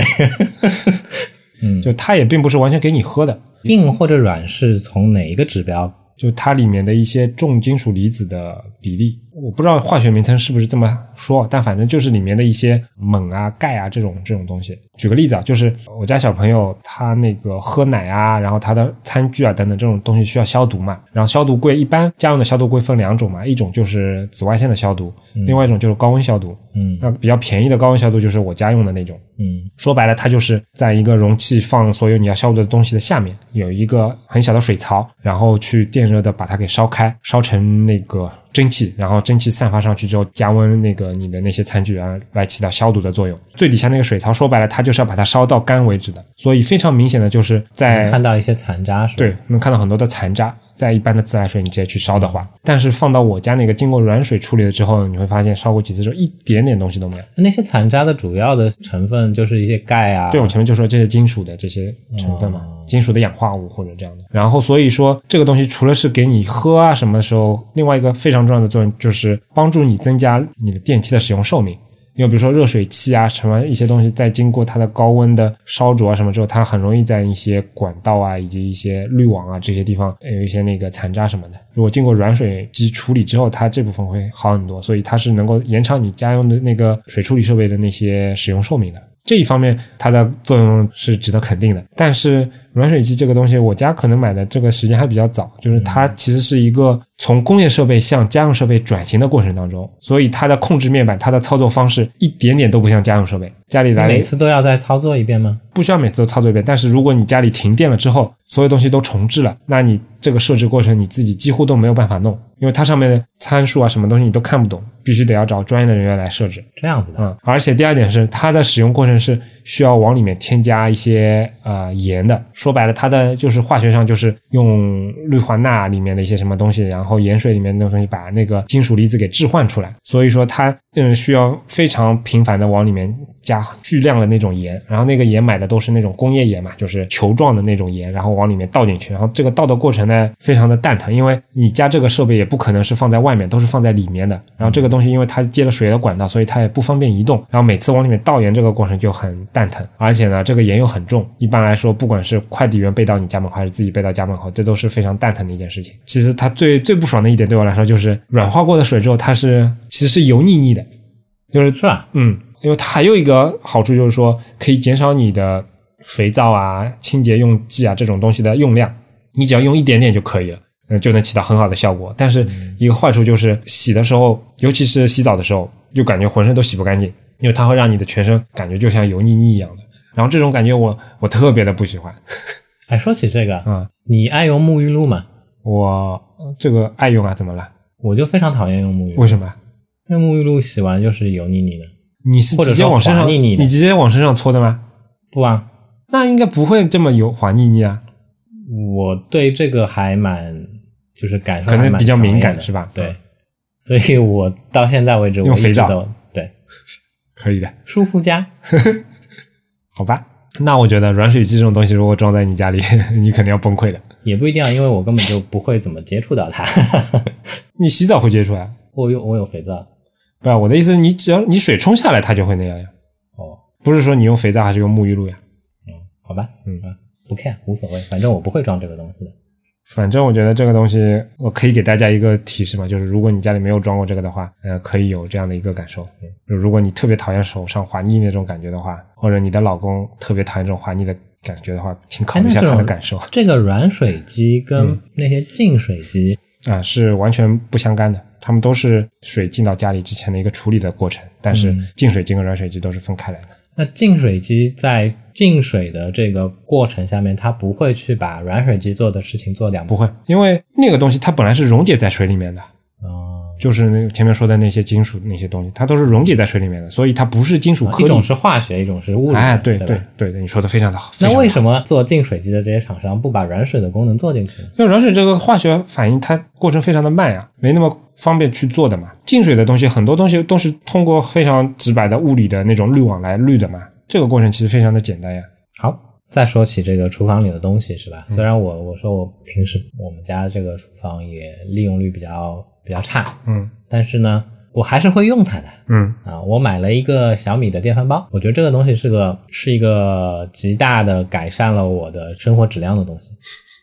嗯就它也并不是完全给你喝的，硬或者软是从哪一个指标？就它里面的一些重金属离子的比例，我不知道化学名称是不是这么说，但反正就是里面的一些锰啊、钙啊这种这种东西。举个例子啊，就是我家小朋友他那个喝奶啊，然后他的餐具啊等等这种东西需要消毒嘛，然后消毒柜一般家用的消毒柜分两种嘛，一种就是紫外线的消毒，另外一种就是高温消毒。嗯那比较便宜的高温消毒就是我家用的那种，嗯说白了，它就是在一个容器放所有你要消毒的东西的下面，有一个很小的水槽，然后去电热的把它给烧开，烧成那个蒸汽，然后蒸汽散发上去之后，加温那个你的那些餐具然后，来起到消毒的作用。最底下那个水槽，说白了，它就是要把它烧到干为止的，所以非常明显的就是在看到一些残渣是吧？对，能看到很多的残渣。在一般的自来水你直接去烧的话，但是放到我家那个经过软水处理了之后，你会发现烧过几次之后一点点东西都没有。那些残渣的主要的成分就是一些钙啊，对，我前面就说这些金属的这些成分嘛，金属的氧化物或者这样的。然后所以说这个东西除了是给你喝啊什么的时候，另外一个非常重要的作用就是帮助你增加你的电器的使用寿命。因为比如说热水器啊，什么一些东西，在经过它的高温的烧灼啊什么之后，它很容易在一些管道啊以及一些滤网啊这些地方有一些那个残渣什么的。如果经过软水机处理之后，它这部分会好很多，所以它是能够延长你家用的那个水处理设备的那些使用寿命的。这一方面，它的作用是值得肯定的。但是软水机这个东西，我家可能买的这个时间还比较早，就是它其实是一个从工业设备向家用设备转型的过程当中，所以它的控制面板、它的操作方式一点点都不像家用设备。家里来每次都要再操作一遍吗？不需要每次都操作一遍，但是如果你家里停电了之后，所有东西都重置了，那你这个设置过程你自己几乎都没有办法弄，因为它上面的参数啊什么东西你都看不懂，必须得要找专业的人员来设置。这样子的，嗯，而且第二点是，它的使用过程是需要往里面添加一些呃盐的。说白了，它的就是化学上就是用氯化钠里面的一些什么东西，然后盐水里面的东西把那个金属离子给置换出来。所以说它嗯需要非常频繁的往里面加巨量的那种盐，然后那个盐买的都是那种工业盐嘛，就是球状的那种盐，然后往里面倒进去，然后这个倒的过程呢非常的蛋疼，因为你加这个设备也不可能是放在外面，都是放在里面的。然后这个东东西因为它接了水的管道，所以它也不方便移动。然后每次往里面倒盐这个过程就很蛋疼，而且呢这个盐又很重。一般来说，不管是快递员背到你家门口，还是自己背到家门口，这都是非常蛋疼的一件事情。其实它最最不爽的一点对我来说就是软化过的水之后，它是其实是油腻腻的，就是是吧？嗯，因为它还有一个好处就是说，可以减少你的肥皂啊、清洁用剂啊这种东西的用量。你只要用一点点就可以了，嗯，就能起到很好的效果。但是一个坏处就是洗的时候，尤其是洗澡的时候，就感觉浑身都洗不干净，因为它会让你的全身感觉就像油腻腻一样的。然后这种感觉我我特别的不喜欢。哎，说起这个，嗯，你爱用沐浴露吗？我这个爱用啊，怎么了？我就非常讨厌用沐浴露。为什么？因为沐浴露洗完就是油腻腻的。你是直接往身上，你直接往身上搓的吗？不啊，那应该不会这么油滑腻腻啊。我对这个还蛮，就是感受可能比较敏感是吧？对，所以我到现在为止用肥皂，对，可以的，舒肤佳。好吧，那我觉得软水机这种东西如果装在你家里，你肯定要崩溃的。也不一定啊，因为我根本就不会怎么接触到它。你洗澡会接触啊？我有我有肥皂。不是我的意思，你只要你水冲下来，它就会那样呀。哦，不是说你用肥皂还是用沐浴露呀？嗯，好吧，嗯不看无所谓，反正我不会装这个东西的。反正我觉得这个东西，我可以给大家一个提示嘛，就是如果你家里没有装过这个的话，呃，可以有这样的一个感受。就如果你特别讨厌手上滑腻那种感觉的话，或者你的老公特别讨厌这种滑腻的感觉的话，请考虑一下他的感受。这个软水机跟那些净水机啊是完全不相干的，它们都是水进到家里之前的一个处理的过程，但是净水机跟软水机都是分开来的。那净水机在净水的这个过程下面，它不会去把软水机做的事情做两不会，因为那个东西它本来是溶解在水里面的。就是那前面说的那些金属那些东西，它都是溶解在水里面的，所以它不是金属颗粒。一种是化学，一种是物理。哎，对对对对，你说的非常的好。那为什么做净水机的这些厂商不把软水的功能做进去呢？因为软水这个化学反应它过程非常的慢呀，没那么方便去做的嘛。净水的东西很多东西都是通过非常直白的物理的那种滤网来滤的嘛，这个过程其实非常的简单呀。好，再说起这个厨房里的东西是吧？虽然我我说我平时我们家这个厨房也利用率比较。比较差，嗯，但是呢，我还是会用它的，嗯啊，我买了一个小米的电饭煲，我觉得这个东西是个是一个极大的改善了我的生活质量的东西。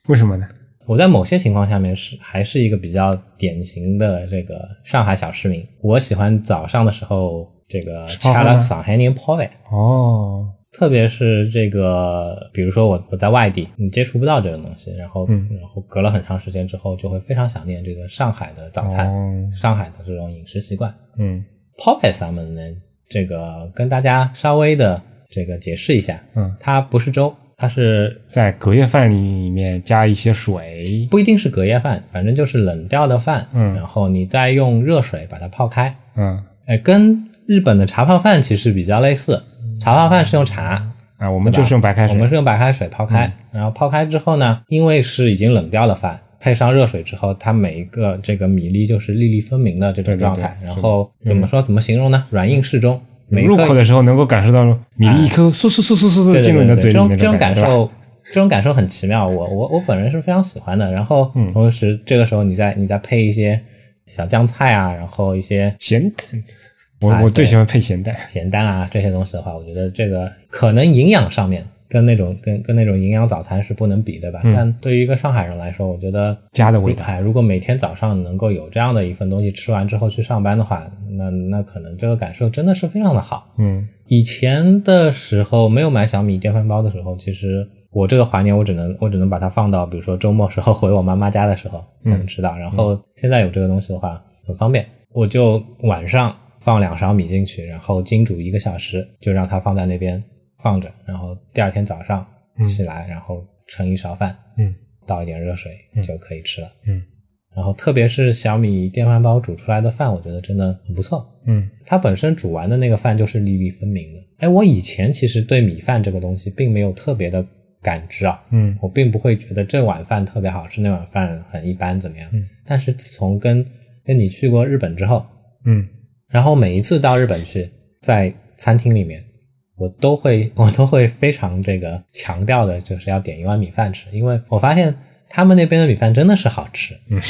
为什么呢？我在某些情况下面是还是一个比较典型的这个上海小市民，我喜欢早上的时候这个掐了上海人泡饭哦。特别是这个，比如说我我在外地，你接触不到这个东西，然后然后隔了很长时间之后，就会非常想念这个上海的早餐，上海的这种饮食习惯。嗯。P e s 们呢，这个跟大家稍微的这个解释一下，嗯，它不是粥，它是在隔夜饭里面加一些水，不一定是隔夜饭，反正就是冷掉的饭，嗯，然后你再用热水把它泡开，嗯，哎，跟日本的茶泡饭其实比较类似。茶泡饭是用茶啊，我们就是用白开水，我们是用白开水泡开，然后泡开之后呢，因为是已经冷掉的饭，配上热水之后，它每一个这个米粒就是粒粒分明的这种状态。然后怎么说怎么形容呢？软硬适中。入口的时候能够感受到米粒一颗嗖嗖嗖嗖嗖嗖进入你的嘴里面这种感受，这种感受很奇妙。我我我本人是非常喜欢的。然后同时这个时候你再你再配一些小酱菜啊，然后一些咸蛋。我我最喜欢配咸蛋，咸蛋啊这些东西的话，我觉得这个可能营养上面跟那种跟跟那种营养早餐是不能比，对吧？但对于一个上海人来说，我觉得家的味道。如果每天早上能够有这样的一份东西吃完之后去上班的话，那那可能这个感受真的是非常的好。嗯，以前的时候没有买小米电饭煲的时候，其实我这个怀念我只能我只能把它放到比如说周末时候回我妈妈家的时候才能吃到。然后现在有这个东西的话很方便，我就晚上。放两勺米进去，然后精煮一个小时，就让它放在那边放着，然后第二天早上起来，然后盛一勺饭，嗯，倒一点热水就可以吃了，嗯，然后特别是小米电饭煲煮出来的饭，我觉得真的很不错，嗯，它本身煮完的那个饭就是粒粒分明的。哎，我以前其实对米饭这个东西并没有特别的感知啊，嗯，我并不会觉得这碗饭特别好吃，那碗饭很一般怎么样，嗯，但是自从跟跟你去过日本之后，嗯。然后每一次到日本去，在餐厅里面，我都会 我都会非常这个强调的，就是要点一碗米饭吃，因为我发现他们那边的米饭真的是好吃，嗯，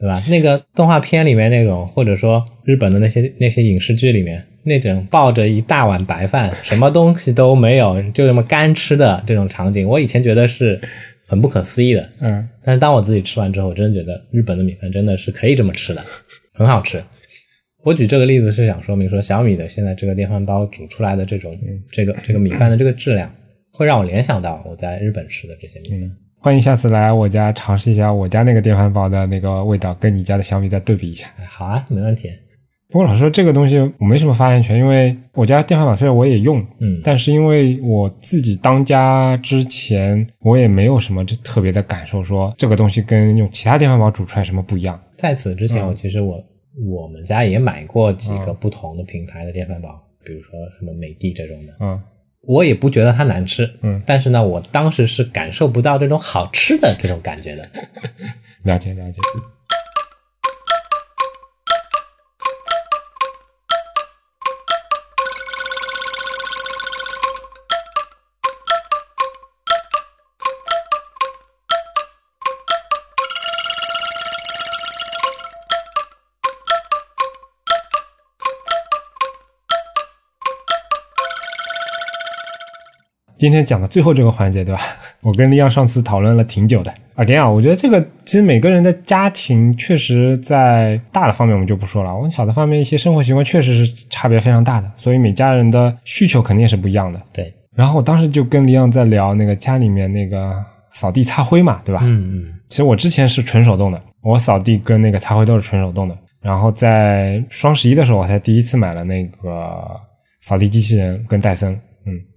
对吧？那个动画片里面那种，或者说日本的那些那些影视剧里面那种抱着一大碗白饭，什么东西都没有，就这么干吃的这种场景，我以前觉得是很不可思议的，嗯，但是当我自己吃完之后，我真的觉得日本的米饭真的是可以这么吃的，很好吃。我举这个例子是想说明说，小米的现在这个电饭煲煮出来的这种这个这个米饭的这个质量，会让我联想到我在日本吃的这些米饭。欢迎下次来我家尝试一下我家那个电饭煲的那个味道，跟你家的小米再对比一下。好啊，没问题。不过老实说，这个东西我没什么发言权，因为我家电饭煲虽然我也用，嗯，但是因为我自己当家之前，我也没有什么特别的感受，说这个东西跟用其他电饭煲煮出来什么不一样。在此之前，我其实我我们家也买过几个不同的品牌的电饭煲，比如说什么美的这种的，嗯，我也不觉得它难吃，嗯，但是呢，我当时是感受不到这种好吃的这种感觉的。了 解了解。今天讲的最后这个环节，对吧？我跟利昂上次讨论了挺久的啊。这样，我觉得这个其实每个人的家庭确实在大的方面我们就不说了，我们小的方面一些生活习惯确实是差别非常大的，所以每家人的需求肯定也是不一样的。对。然后我当时就跟李昂在聊那个家里面那个扫地擦灰嘛，对吧？嗯嗯。其实我之前是纯手动的，我扫地跟那个擦灰都是纯手动的。然后在双十一的时候，我才第一次买了那个扫地机器人跟戴森。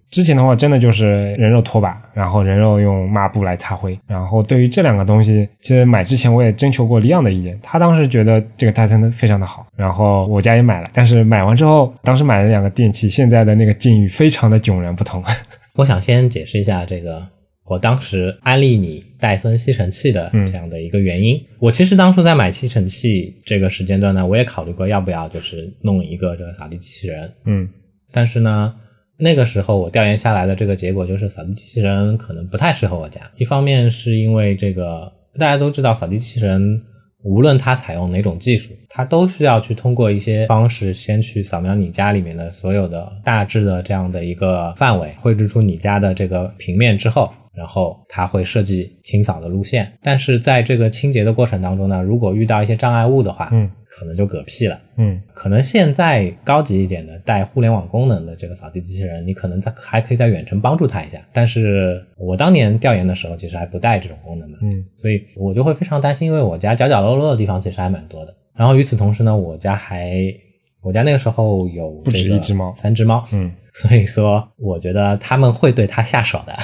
嗯。之前的话，真的就是人肉拖把，然后人肉用抹布来擦灰。然后对于这两个东西，其实买之前我也征求过李昂的意见，他当时觉得这个戴森非常的好。然后我家也买了，但是买完之后，当时买了两个电器，现在的那个境遇非常的迥然不同。我想先解释一下这个，我当时安利你戴森吸尘器的这样的一个原因。我其实当初在买吸尘器这个时间段呢，我也考虑过要不要就是弄一个这个扫地机器人。嗯，但是呢。那个时候我调研下来的这个结果就是扫地机器人可能不太适合我家。一方面是因为这个大家都知道，扫地机器人无论它采用哪种技术，它都需要去通过一些方式先去扫描你家里面的所有的大致的这样的一个范围，绘制出你家的这个平面之后。然后它会设计清扫的路线，但是在这个清洁的过程当中呢，如果遇到一些障碍物的话，嗯，可能就嗝屁了，嗯，可能现在高级一点的带互联网功能的这个扫地机器人，你可能在还可以在远程帮助它一下，但是我当年调研的时候其实还不带这种功能的，嗯，所以我就会非常担心，因为我家角角落落的地方其实还蛮多的，然后与此同时呢，我家还。我家那个时候有不止一只猫，三只猫，嗯，所以说我觉得他们会对它下手的，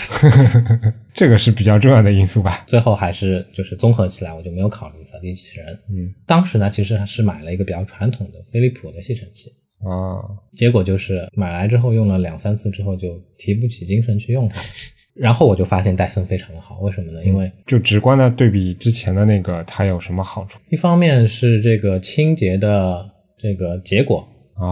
这个是比较重要的因素吧。最后还是就是综合起来，我就没有考虑扫地机器人。嗯，当时呢其实是买了一个比较传统的飞利浦的吸尘器啊，结果就是买来之后用了两三次之后就提不起精神去用它，然后我就发现戴森非常的好，为什么呢？因为就直观的对比之前的那个，它有什么好处？一方面是这个清洁的。这个结果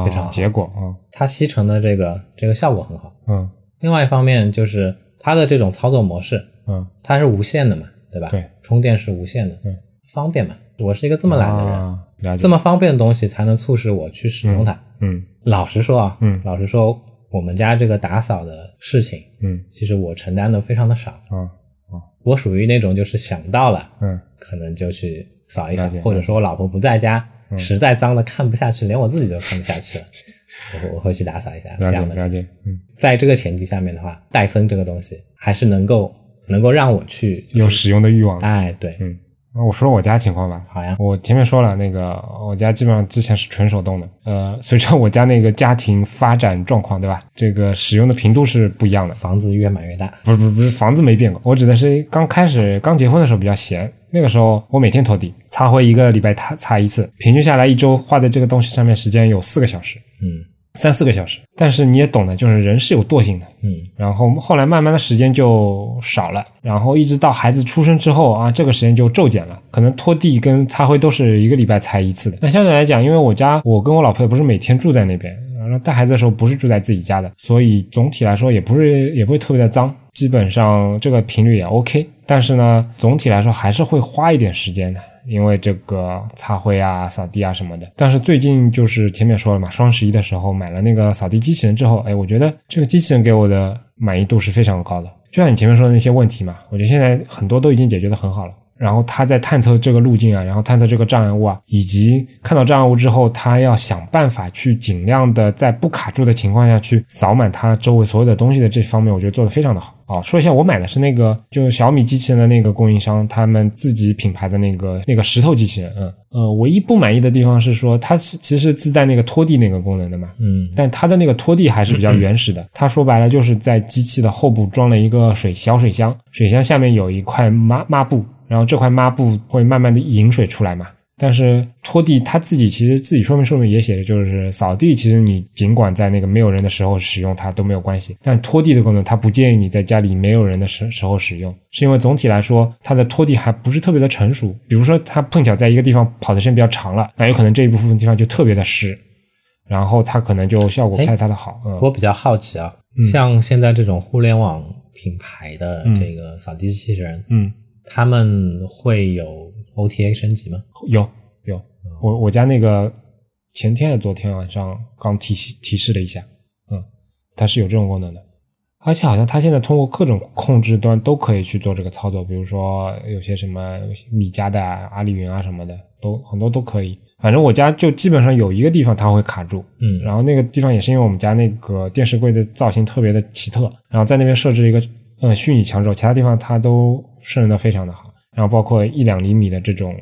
非常好，结果啊，它吸尘的这个这个效果很好。嗯，另外一方面就是它的这种操作模式，嗯，它是无线的嘛，对吧？对，充电是无线的，嗯，方便嘛。我是一个这么懒的人，了解，这么方便的东西才能促使我去使用它。嗯，老实说啊，嗯，老实说，我们家这个打扫的事情，嗯，其实我承担的非常的少。啊啊，我属于那种就是想到了，嗯，可能就去扫一扫，或者说我老婆不在家。实在脏的看不下去，连我自己都看不下去了，我我会去打扫一下。这样的了解，嗯，在这个前提下面的话，戴森这个东西还是能够能够让我去有使用的欲望。哎，对，嗯，那我说我家情况吧。好呀，我前面说了，那个我家基本上之前是纯手动的，呃，随着我家那个家庭发展状况，对吧？这个使用的频度是不一样的。房子越买越大，不是不是不是，房子没变过，我指的是刚开始刚结婚的时候比较闲。那个时候我每天拖地，擦灰一个礼拜擦擦一次，平均下来一周花在这个东西上面时间有四个小时，嗯，三四个小时。但是你也懂的，就是人是有惰性的，嗯。然后后来慢慢的时间就少了，然后一直到孩子出生之后啊，这个时间就骤减了，可能拖地跟擦灰都是一个礼拜擦一次的。那相对来讲，因为我家我跟我老婆也不是每天住在那边，然后带孩子的时候不是住在自己家的，所以总体来说也不是也不会特别的脏。基本上这个频率也 OK，但是呢，总体来说还是会花一点时间的，因为这个擦灰啊、扫地啊什么的。但是最近就是前面说了嘛，双十一的时候买了那个扫地机器人之后，哎，我觉得这个机器人给我的满意度是非常高的。就像你前面说的那些问题嘛，我觉得现在很多都已经解决的很好了。然后他在探测这个路径啊，然后探测这个障碍物啊，以及看到障碍物之后，他要想办法去尽量的在不卡住的情况下去扫满它周围所有的东西的这方面，我觉得做的非常的好啊。说一下，我买的是那个就小米机器人的那个供应商他们自己品牌的那个那个石头机器人，嗯呃，唯一不满意的地方是说它是其实自带那个拖地那个功能的嘛，嗯，但它的那个拖地还是比较原始的。它说白了就是在机器的后部装了一个水小水箱，水箱下面有一块抹抹布。然后这块抹布会慢慢的引水出来嘛？但是拖地它自己其实自己说明书里面也写的就是扫地，其实你尽管在那个没有人的时候使用它都没有关系。但拖地的功能它不建议你在家里没有人的时时候使用，是因为总体来说它的拖地还不是特别的成熟。比如说它碰巧在一个地方跑的时间比较长了，那有可能这一部分地方就特别的湿，然后它可能就效果不太它的好。嗯我比较好奇啊，像现在这种互联网品牌的这个扫地机器人，嗯。他们会有 OTA 升级吗？有有，我我家那个前天还是昨天晚上刚提提示了一下，嗯，它是有这种功能的，而且好像它现在通过各种控制端都可以去做这个操作，比如说有些什么米家的、阿里云啊什么的，都很多都可以。反正我家就基本上有一个地方它会卡住，嗯，然后那个地方也是因为我们家那个电视柜的造型特别的奇特，然后在那边设置一个。嗯，虚拟墙之后，其他地方它都胜任的非常的好，然后包括一两厘米的这种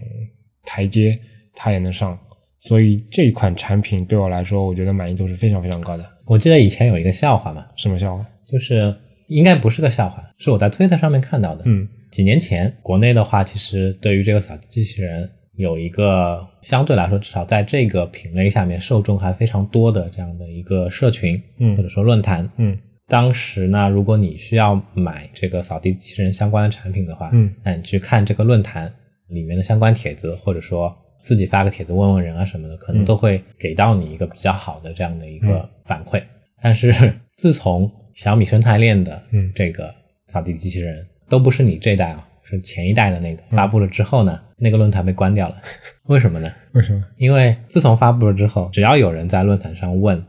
台阶，它也能上，所以这款产品对我来说，我觉得满意度是非常非常高的。我记得以前有一个笑话嘛，什么笑话？就是应该不是个笑话，是我在推特上面看到的。嗯，几年前国内的话，其实对于这个扫地机器人有一个相对来说，至少在这个品类下面受众还非常多的这样的一个社群，嗯，或者说论坛，嗯。当时呢，如果你需要买这个扫地机器人相关的产品的话，嗯，那你去看这个论坛里面的相关帖子，或者说自己发个帖子问问人啊什么的，可能都会给到你一个比较好的这样的一个反馈。但是自从小米生态链的这个扫地机器人都不是你这代啊，是前一代的那个发布了之后呢，那个论坛被关掉了。为什么呢？为什么？因为自从发布了之后，只要有人在论坛上问。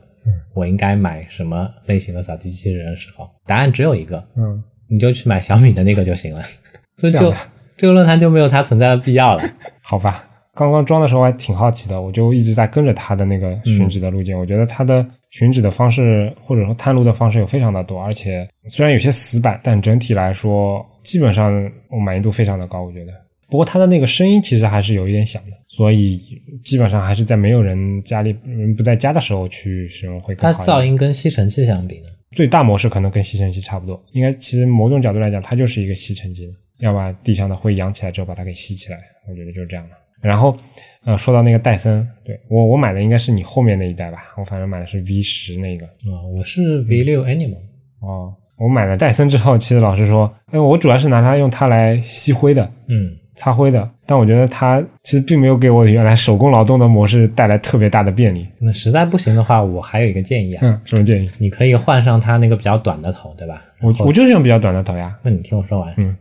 我应该买什么类型的扫地机器人的时候，答案只有一个，嗯，你就去买小米的那个就行了。所以就这个论坛就没有它存在的必要了。好吧，刚刚装的时候还挺好奇的，我就一直在跟着它的那个寻址的路径。我觉得它的寻址的方式或者说探路的方式有非常的多，而且虽然有些死板，但整体来说基本上我满意度非常的高。我觉得。不过它的那个声音其实还是有一点响的，所以基本上还是在没有人家里人不在家的时候去使用会更好。它噪音跟吸尘器相比呢？最大模式可能跟吸尘器差不多，应该其实某种角度来讲，它就是一个吸尘机，要把地上的灰扬起来之后把它给吸起来。我觉得就是这样的。然后，呃，说到那个戴森，对我我买的应该是你后面那一代吧？我反正买的是 V 十那个。啊，我是 V 六 Animal。哦，我买了戴森之后，其实老实说，哎，我主要是拿它用它来吸灰的。嗯。擦灰的，但我觉得它其实并没有给我原来手工劳动的模式带来特别大的便利。那实在不行的话，我还有一个建议啊。嗯，什么建议？你可以换上它那个比较短的头，对吧？我我就是用比较短的头呀。那你听我说完。嗯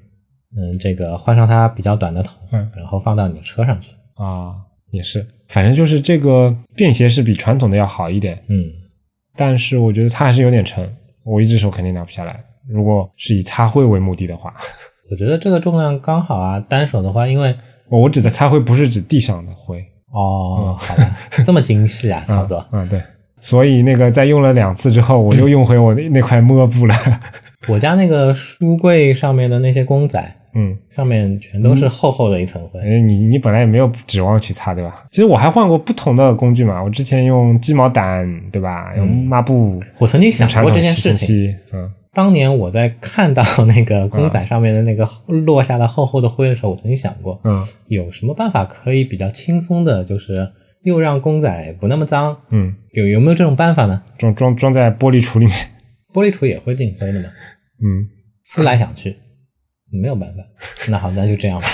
嗯，这个换上它比较短的头，嗯，然后放到你的车上去啊，也是，反正就是这个便携是比传统的要好一点。嗯，但是我觉得它还是有点沉，我一只手肯定拿不下来。如果是以擦灰为目的的话，我觉得这个重量刚好啊。单手的话，因为我指的擦灰不是指地上的灰哦，好的，这么精细啊 操作，嗯对，所以那个在用了两次之后，我又用回我那那块抹布了。我家那个书柜上面的那些公仔，嗯，上面全都是厚厚的一层灰。嗯，你你本来也没有指望去擦对吧？其实我还换过不同的工具嘛，我之前用鸡毛掸对吧？用抹布，我曾经想过这件事情，嗯。当年我在看到那个公仔上面的那个落下的厚厚的灰的时候，我曾经想过，嗯，有什么办法可以比较轻松的，就是又让公仔不那么脏，嗯，有有没有这种办法呢？装装装在玻璃橱里面，玻璃橱也会进灰的嘛？嗯，思来想去，没有办法。那好，那就这样吧，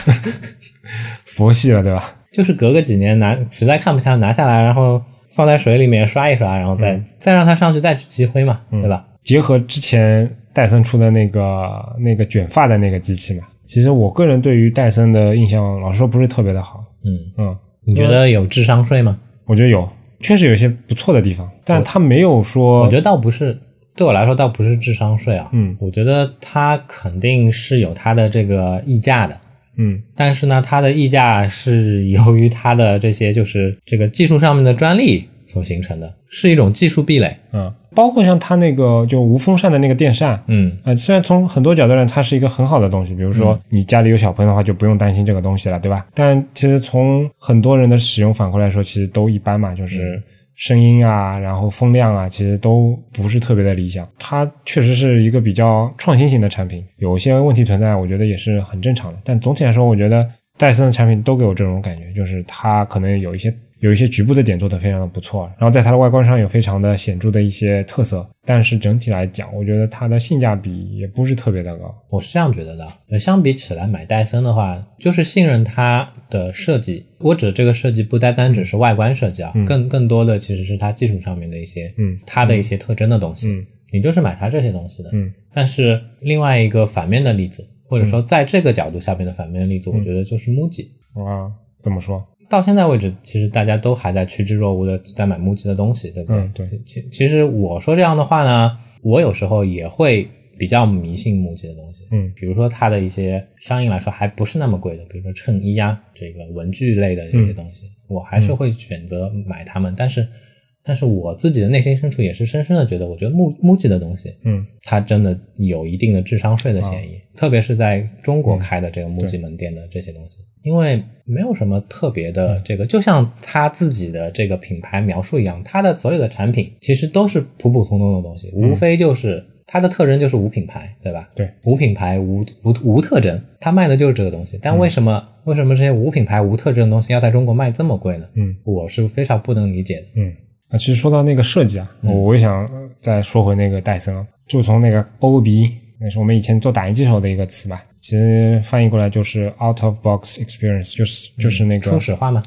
佛系了，对吧？就是隔个几年拿，实在看不下，拿下来，然后放在水里面刷一刷，然后再再让它上去再去积灰嘛，对吧？结合之前戴森出的那个那个卷发的那个机器嘛，其实我个人对于戴森的印象，老实说不是特别的好。嗯嗯，你觉得有智商税吗？我觉得有，确实有一些不错的地方，但它没有说。我觉得倒不是，对我来说倒不是智商税啊。嗯，我觉得它肯定是有它的这个溢价的。嗯，但是呢，它的溢价是由于它的这些就是这个技术上面的专利所形成的，是一种技术壁垒。嗯，包括像它那个就无风扇的那个电扇，嗯，呃，虽然从很多角度上它是一个很好的东西，比如说你家里有小朋友的话就不用担心这个东西了，对吧？但其实从很多人的使用反馈来说，其实都一般嘛，就是。声音啊，然后风量啊，其实都不是特别的理想。它确实是一个比较创新型的产品，有一些问题存在，我觉得也是很正常的。但总体来说，我觉得戴森的产品都给我这种感觉，就是它可能有一些。有一些局部的点做得非常的不错，然后在它的外观上有非常的显著的一些特色，但是整体来讲，我觉得它的性价比也不是特别的高。我是这样觉得的，相比起来买戴森的话，就是信任它的设计。我指的这个设计不单单只是外观设计啊，更更多的其实是它技术上面的一些，嗯，它的一些特征的东西。嗯，你就是买它这些东西的。嗯，但是另外一个反面的例子，或者说在这个角度下面的反面的例子，我觉得就是 MUJI。啊，怎么说？到现在为止，其实大家都还在趋之若鹜的在买 MUJI 的东西，对不对？嗯，对。其其实我说这样的话呢，我有时候也会比较迷信 MUJI 的东西。嗯，比如说它的一些相应来说还不是那么贵的，比如说衬衣啊，这个文具类的这些东西，我还是会选择买它们。但是，但是我自己的内心深处也是深深的觉得，我觉得 MU MUJI 的东西，嗯，它真的有一定的智商税的嫌疑，特别是在中国开的这个 MUJI 门店的这些东西。因为没有什么特别的，这个就像他自己的这个品牌描述一样，他的所有的产品其实都是普普通通的东西，无非就是它的特征就是无品牌，对吧？对，无品牌无无无特征，它卖的就是这个东西。但为什么为什么这些无品牌无特征的东西要在中国卖这么贵呢？嗯，我是非常不能理解的。嗯，啊，其实说到那个设计啊，我我也想再说回那个戴森啊，就从那个 O B，那是我们以前做打印机时候的一个词吧。其实翻译过来就是 out of box experience，就是就是那个初始化嘛，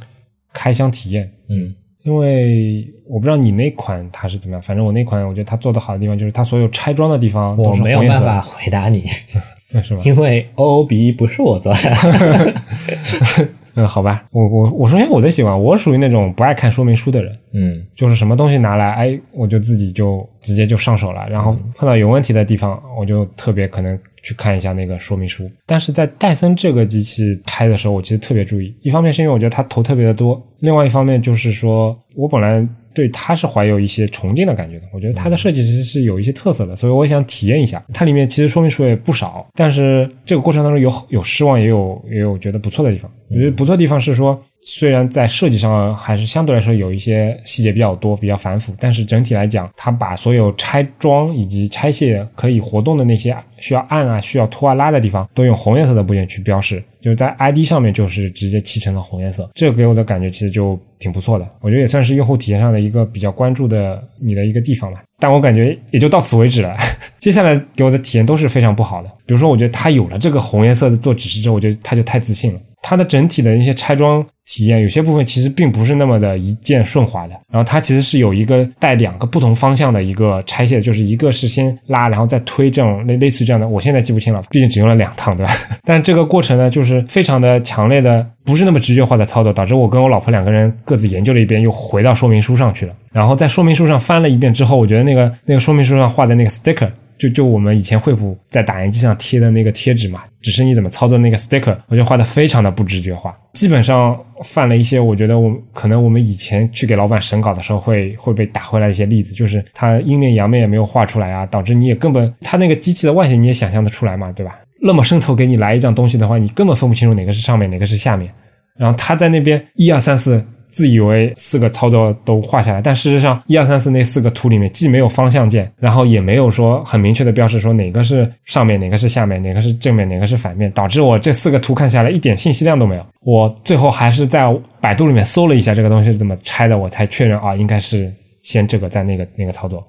开箱体验。嗯，因为我不知道你那款它是怎么样，反正我那款我觉得它做的好的地方就是它所有拆装的地方都是我没有办法回答你，为什么？因为 O O B 不是我做的。嗯，好吧，我我我首先我的习惯，我属于那种不爱看说明书的人，嗯，就是什么东西拿来，哎，我就自己就直接就上手了，然后碰到有问题的地方，我就特别可能去看一下那个说明书。但是在戴森这个机器开的时候，我其实特别注意，一方面是因为我觉得它头特别的多，另外一方面就是说我本来。对它是怀有一些崇敬的感觉的，我觉得它的设计其实是有一些特色的，所以我想体验一下。它里面其实说明书也不少，但是这个过程当中有有失望，也有也有觉得不错的地方。我觉得不错的地方是说，虽然在设计上还是相对来说有一些细节比较多、比较繁复，但是整体来讲，它把所有拆装以及拆卸可以活动的那些需要按啊、需要拖啊、拉的地方，都用红颜色的部件去标示，就是在 ID 上面就是直接漆成了红颜色。这个给我的感觉其实就。挺不错的，我觉得也算是用户体验上的一个比较关注的你的一个地方吧。但我感觉也就到此为止了，接下来给我的体验都是非常不好的。比如说，我觉得它有了这个红颜色的做指示之后，我觉得它就太自信了。它的整体的一些拆装体验，有些部分其实并不是那么的一键顺滑的。然后它其实是有一个带两个不同方向的一个拆卸，就是一个是先拉，然后再推，这种类类似这样的。我现在记不清了，毕竟只用了两趟，对吧？但这个过程呢，就是非常的强烈的，不是那么直觉化的操作，导致我跟我老婆两个人各自研究了一遍，又回到说明书上去了。然后在说明书上翻了一遍之后，我觉得那个那个说明书上画的那个 sticker。就就我们以前惠普在打印机上贴的那个贴纸嘛，只是你怎么操作那个 sticker，我觉得画的非常的不直觉化，基本上犯了一些我觉得我可能我们以前去给老板审稿的时候会会被打回来一些例子，就是他阴面阳面也没有画出来啊，导致你也根本他那个机器的外形你也想象得出来嘛，对吧？那么伸头给你来一张东西的话，你根本分不清楚哪个是上面哪个是下面，然后他在那边一二三四。自以为四个操作都画下来，但事实上一二三四那四个图里面既没有方向键，然后也没有说很明确的标识说哪个是上面，哪个是下面，哪个是正面，哪个是反面，导致我这四个图看下来一点信息量都没有。我最后还是在百度里面搜了一下这个东西是怎么拆的，我才确认啊，应该是先这个再那个那个操作。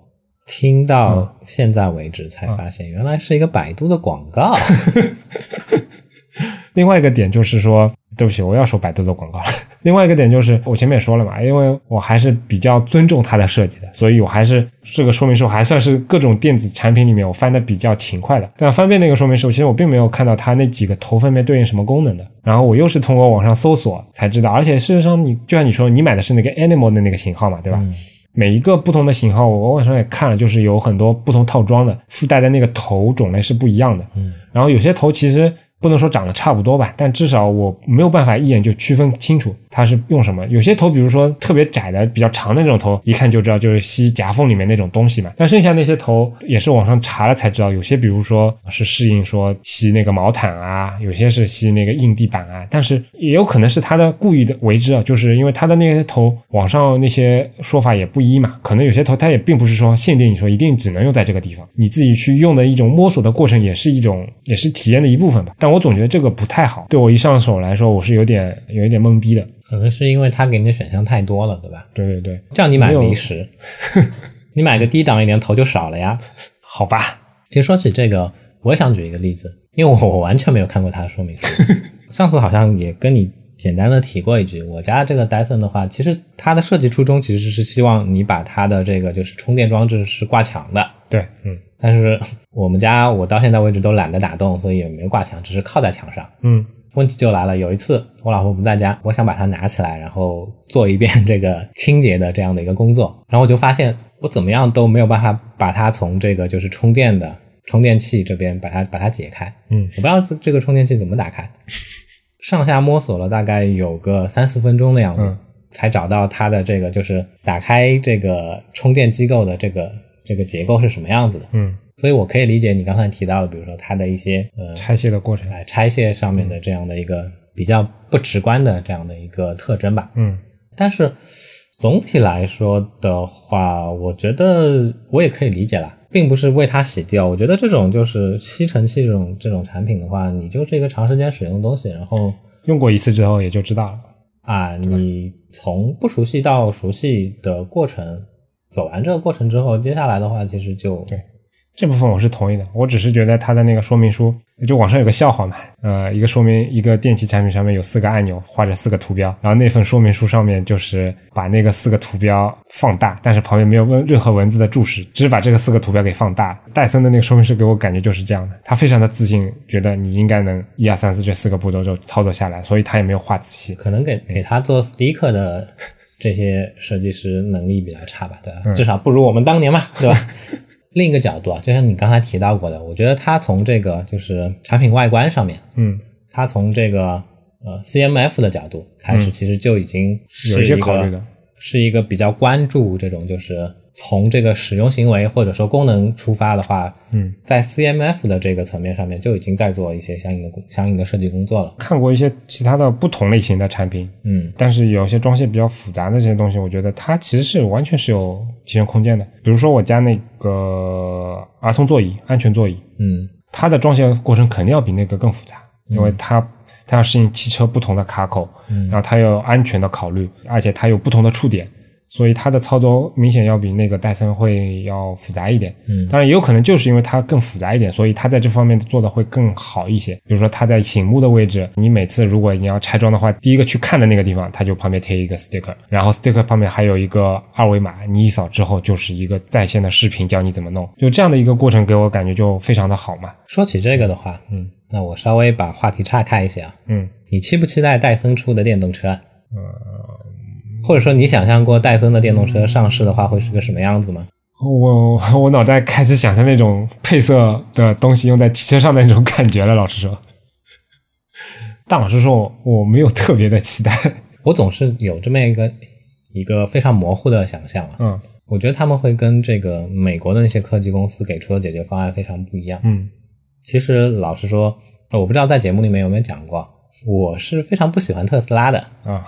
听到现在为止才发现，原来是一个百度的广告。另外一个点就是说。对不起，我要说百度的广告了。另外一个点就是，我前面也说了嘛，因为我还是比较尊重它的设计的，所以我还是这个说明书还算是各种电子产品里面我翻的比较勤快的。但翻遍那个说明书，其实我并没有看到它那几个头分别对应什么功能的。然后我又是通过网上搜索才知道，而且事实上，你就像你说，你买的是那个 Animal 的那个型号嘛，对吧？每一个不同的型号，我网上也看了，就是有很多不同套装的，附带的那个头种类是不一样的。嗯，然后有些头其实。不能说长得差不多吧，但至少我没有办法一眼就区分清楚它是用什么。有些头，比如说特别窄的、比较长的那种头，一看就知道就是吸夹缝里面那种东西嘛。但剩下那些头也是网上查了才知道，有些比如说是适应说吸那个毛毯啊，有些是吸那个硬地板啊。但是也有可能是他的故意的为之啊，就是因为他的那些头，网上那些说法也不一嘛。可能有些头它也并不是说限定你说一定只能用在这个地方，你自己去用的一种摸索的过程，也是一种也是体验的一部分吧。但我总觉得这个不太好，对我一上手来说，我是有点有一点懵逼的。可能是因为他给你的选项太多了，对吧？对对对，叫你买零食，你买个低档一点头就少了呀。好吧，其实说起这个，我也想举一个例子，因为我我完全没有看过它的说明书。上次好像也跟你简单的提过一句，我家这个戴森的话，其实它的设计初衷其实是希望你把它的这个就是充电装置是挂墙的。对，嗯。但是我们家我到现在为止都懒得打洞，所以也没挂墙，只是靠在墙上。嗯，问题就来了，有一次我老婆不在家，我想把它拿起来，然后做一遍 这个清洁的这样的一个工作，然后我就发现我怎么样都没有办法把它从这个就是充电的充电器这边把它把它解开。嗯，我不知道这个充电器怎么打开，上下摸索了大概有个三四分钟的样子，才找到它的这个就是打开这个充电机构的这个。这个结构是什么样子的？嗯，所以我可以理解你刚才提到的，比如说它的一些呃拆卸的过程，哎，拆卸上面的这样的一个比较不直观的这样的一个特征吧。嗯，但是总体来说的话，我觉得我也可以理解了，并不是为它洗掉。我觉得这种就是吸尘器这种这种产品的话，你就是一个长时间使用的东西，然后用过一次之后也就知道了啊。你从不熟悉到熟悉的过程。走完这个过程之后，接下来的话其实就对这部分我是同意的。我只是觉得他的那个说明书，就网上有个笑话嘛，呃，一个说明一个电器产品上面有四个按钮画着四个图标，然后那份说明书上面就是把那个四个图标放大，但是旁边没有任任何文字的注释，只是把这个四个图标给放大。戴森的那个说明书给我感觉就是这样的，他非常的自信，觉得你应该能一二三四这四个步骤就操作下来，所以他也没有画仔细。可能给给他做 sticker 的。这些设计师能力比较差吧，对吧？至少不如我们当年嘛，对吧？另一个角度啊，就像你刚才提到过的，我觉得他从这个就是产品外观上面，嗯，他从这个呃 CMF 的角度开始，其实就已经有一些考虑的，是一个比较关注这种就是。从这个使用行为或者说功能出发的话，嗯，在 CMF 的这个层面上面就已经在做一些相应的相应的设计工作了。看过一些其他的不同类型的产品，嗯，但是有些装卸比较复杂的这些东西，我觉得它其实是完全是有提升空间的。比如说我家那个儿童座椅、安全座椅，嗯，它的装卸过程肯定要比那个更复杂，因为它它要适应汽车不同的卡口，嗯，然后它有安全的考虑，而且它有不同的触点。所以它的操作明显要比那个戴森会要复杂一点，嗯，当然也有可能就是因为它更复杂一点，所以它在这方面做的会更好一些。比如说它在醒目的位置，你每次如果你要拆装的话，第一个去看的那个地方，它就旁边贴一个 sticker，然后 sticker 旁边还有一个二维码，你一扫之后就是一个在线的视频教你怎么弄，就这样的一个过程给我感觉就非常的好嘛。说起这个的话，嗯，那我稍微把话题岔开一些啊，嗯，你期不期待戴森出的电动车？嗯。或者说，你想象过戴森的电动车上市的话会是个什么样子吗？我我脑袋开始想象那种配色的东西用在汽车上的那种感觉了。老实说，但老实说，我没有特别的期待。我总是有这么一个一个非常模糊的想象啊。嗯，我觉得他们会跟这个美国的那些科技公司给出的解决方案非常不一样。嗯，其实老实说，我不知道在节目里面有没有讲过，我是非常不喜欢特斯拉的啊。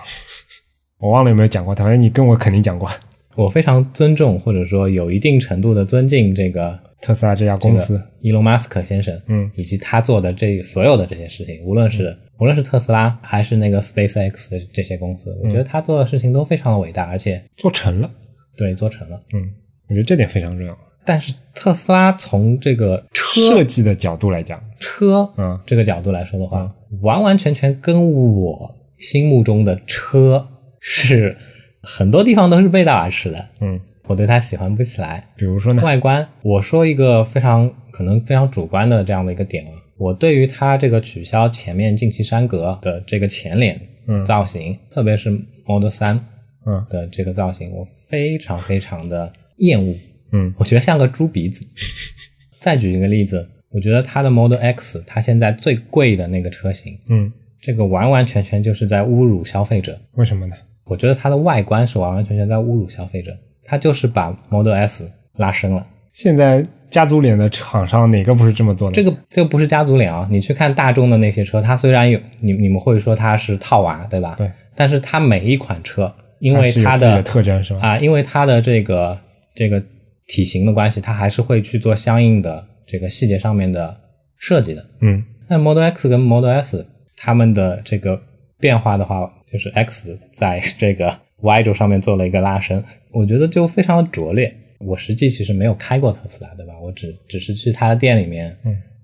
我忘了有没有讲过，反正你跟我肯定讲过。我非常尊重或者说有一定程度的尊敬这个特斯拉这家公司，伊隆马斯克先生，嗯，以及他做的这所有的这些事情，无论是无论是特斯拉还是那个 Space X 的这些公司，我觉得他做的事情都非常的伟大，而且做成了，对，做成了，嗯，我觉得这点非常重要。但是特斯拉从这个车设计的角度来讲，车，嗯，这个角度来说的话，完完全全跟我心目中的车。是很多地方都是背道而驰的，嗯，我对它喜欢不起来。比如说呢，外观，我说一个非常可能非常主观的这样的一个点啊，我对于它这个取消前面进气栅格的这个前脸造型，特别是 Model 三嗯的这个造型，我非常非常的厌恶，嗯，我觉得像个猪鼻子。再举一个例子。我觉得它的 Model X，它现在最贵的那个车型，嗯，这个完完全全就是在侮辱消费者。为什么呢？我觉得它的外观是完完全全在侮辱消费者，它就是把 Model S 拉伸了。现在家族脸的厂商哪个不是这么做的？这个这个不是家族脸啊！你去看大众的那些车，它虽然有你你们会说它是套娃，对吧？对。但是它每一款车，因为它的特征是吧？啊，因为它的这个这个体型的关系，它还是会去做相应的这个细节上面的设计的。嗯。那 Model X 跟 Model S 它们的这个变化的话，就是 X 在这个 Y 轴上面做了一个拉伸，我觉得就非常的拙劣。我实际其实没有开过特斯拉，对吧？我只只是去他的店里面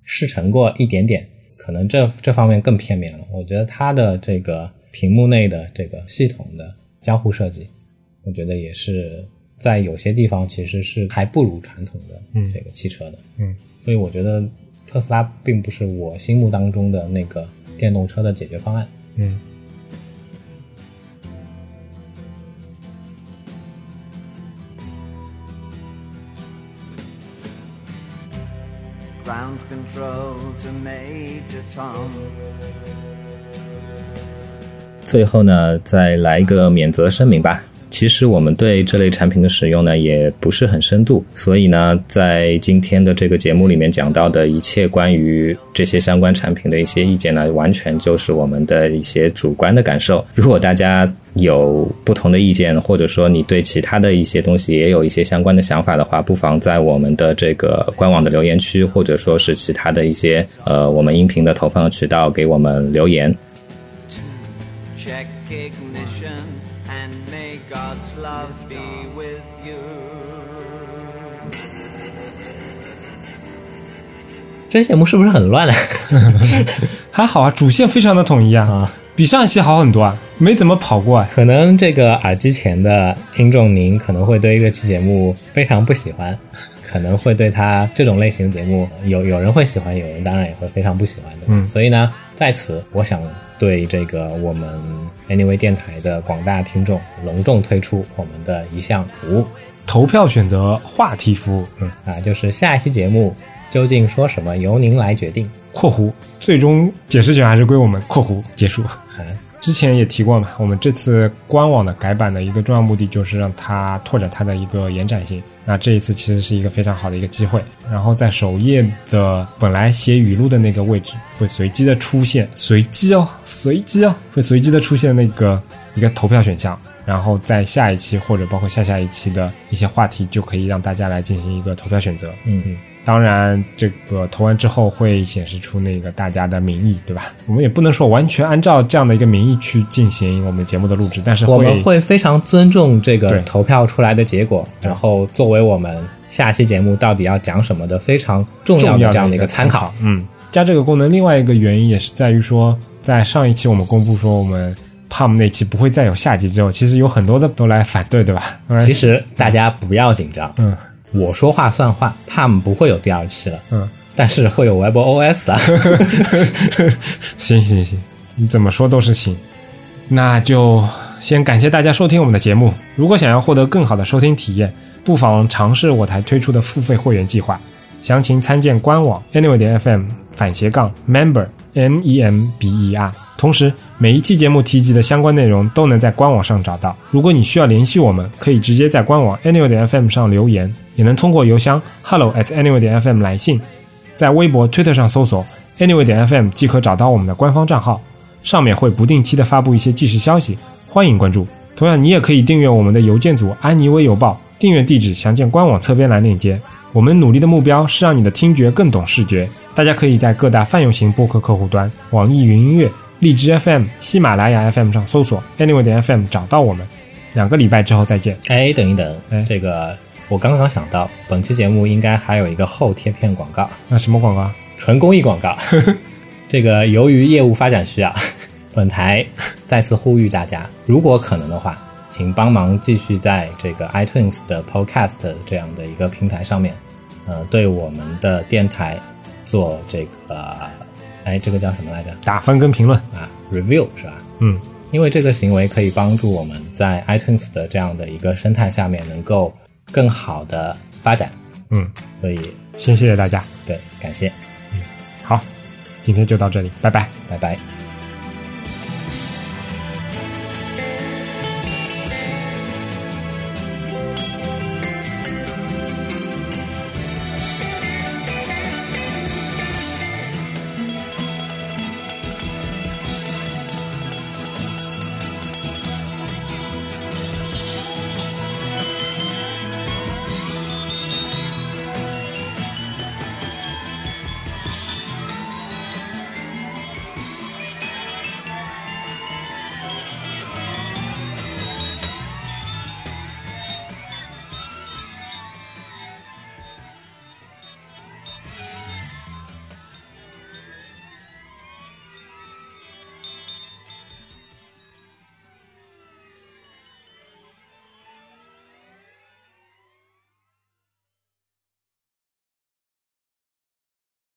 试乘过一点点，可能这这方面更片面了。我觉得它的这个屏幕内的这个系统的交互设计，我觉得也是在有些地方其实是还不如传统的这个汽车的。嗯，所以我觉得特斯拉并不是我心目当中的那个电动车的解决方案。嗯。Ground control to Major Tom. 最后呢，再来一个免责声明吧。其实我们对这类产品的使用呢，也不是很深度，所以呢，在今天的这个节目里面讲到的一切关于这些相关产品的一些意见呢，完全就是我们的一些主观的感受。如果大家有不同的意见，或者说你对其他的一些东西也有一些相关的想法的话，不妨在我们的这个官网的留言区，或者说是其他的一些呃我们音频的投放渠道给我们留言。这节目是不是很乱啊？还好啊，主线非常的统一啊，比上一期好很多啊，没怎么跑过啊。可能这个耳机前的听众，您可能会对这期节目非常不喜欢，可能会对他这种类型的节目有有人会喜欢，有人当然也会非常不喜欢的。嗯，所以呢，在此我想对这个我们 Anyway 电台的广大听众隆重推出我们的一项服务——投票选择话题服务。嗯啊，就是下一期节目。究竟说什么，由您来决定。括弧，最终解释权还是归我们。括弧结束。之前也提过嘛，我们这次官网的改版的一个重要目的就是让它拓展它的一个延展性。那这一次其实是一个非常好的一个机会。然后在首页的本来写语录的那个位置，会随机的出现，随机哦，随机哦，会随机的出现那个一个投票选项。然后在下一期或者包括下下一期的一些话题，就可以让大家来进行一个投票选择。嗯嗯。当然，这个投完之后会显示出那个大家的民意，对吧？我们也不能说完全按照这样的一个民意去进行我们节目的录制，但是我们会非常尊重这个投票出来的结果，然后作为我们下期节目到底要讲什么的非常重要的这样的一个参考。嗯，加这个功能，另外一个原因也是在于说，在上一期我们公布说我们 Palm 那期不会再有下集之后，其实有很多的都来反对，对吧？其实大家不要紧张，嗯。我说话算话，Palm 不会有第二期了，嗯，但是会有 WebOS 啊。行行行，你怎么说都是行。那就先感谢大家收听我们的节目。如果想要获得更好的收听体验，不妨尝试我台推出的付费会员计划，详情参见官网 Anyway 点 FM 反斜杠 Member M E M B E R。同时，每一期节目提及的相关内容都能在官网上找到。如果你需要联系我们，可以直接在官网 Anyway 点 FM 上留言，也能通过邮箱 Hello at Anyway 点 FM 来信。在微博、Twitter 上搜索 Anyway 点 FM 即可找到我们的官方账号，上面会不定期的发布一些即时消息，欢迎关注。同样，你也可以订阅我们的邮件组安妮微邮报，订阅地址详见官网侧边栏链接。我们努力的目标是让你的听觉更懂视觉。大家可以在各大泛用型播客客户端、网易云音乐。荔枝 FM、喜马拉雅 FM 上搜索 Anyway 点 FM 找到我们。两个礼拜之后再见。哎，等一等，哎这个我刚刚想到，本期节目应该还有一个后贴片广告。那什么广告？纯公益广告。这个由于业务发展需要，本台再次呼吁大家，如果可能的话，请帮忙继续在这个 iTunes 的 Podcast 这样的一个平台上面，呃，对我们的电台做这个。哎，这个叫什么来着？打分跟评论啊，review 是吧？嗯，因为这个行为可以帮助我们在 iTunes 的这样的一个生态下面能够更好的发展。嗯，所以先谢谢大家。对，感谢。嗯好，今天就到这里，拜拜，拜拜。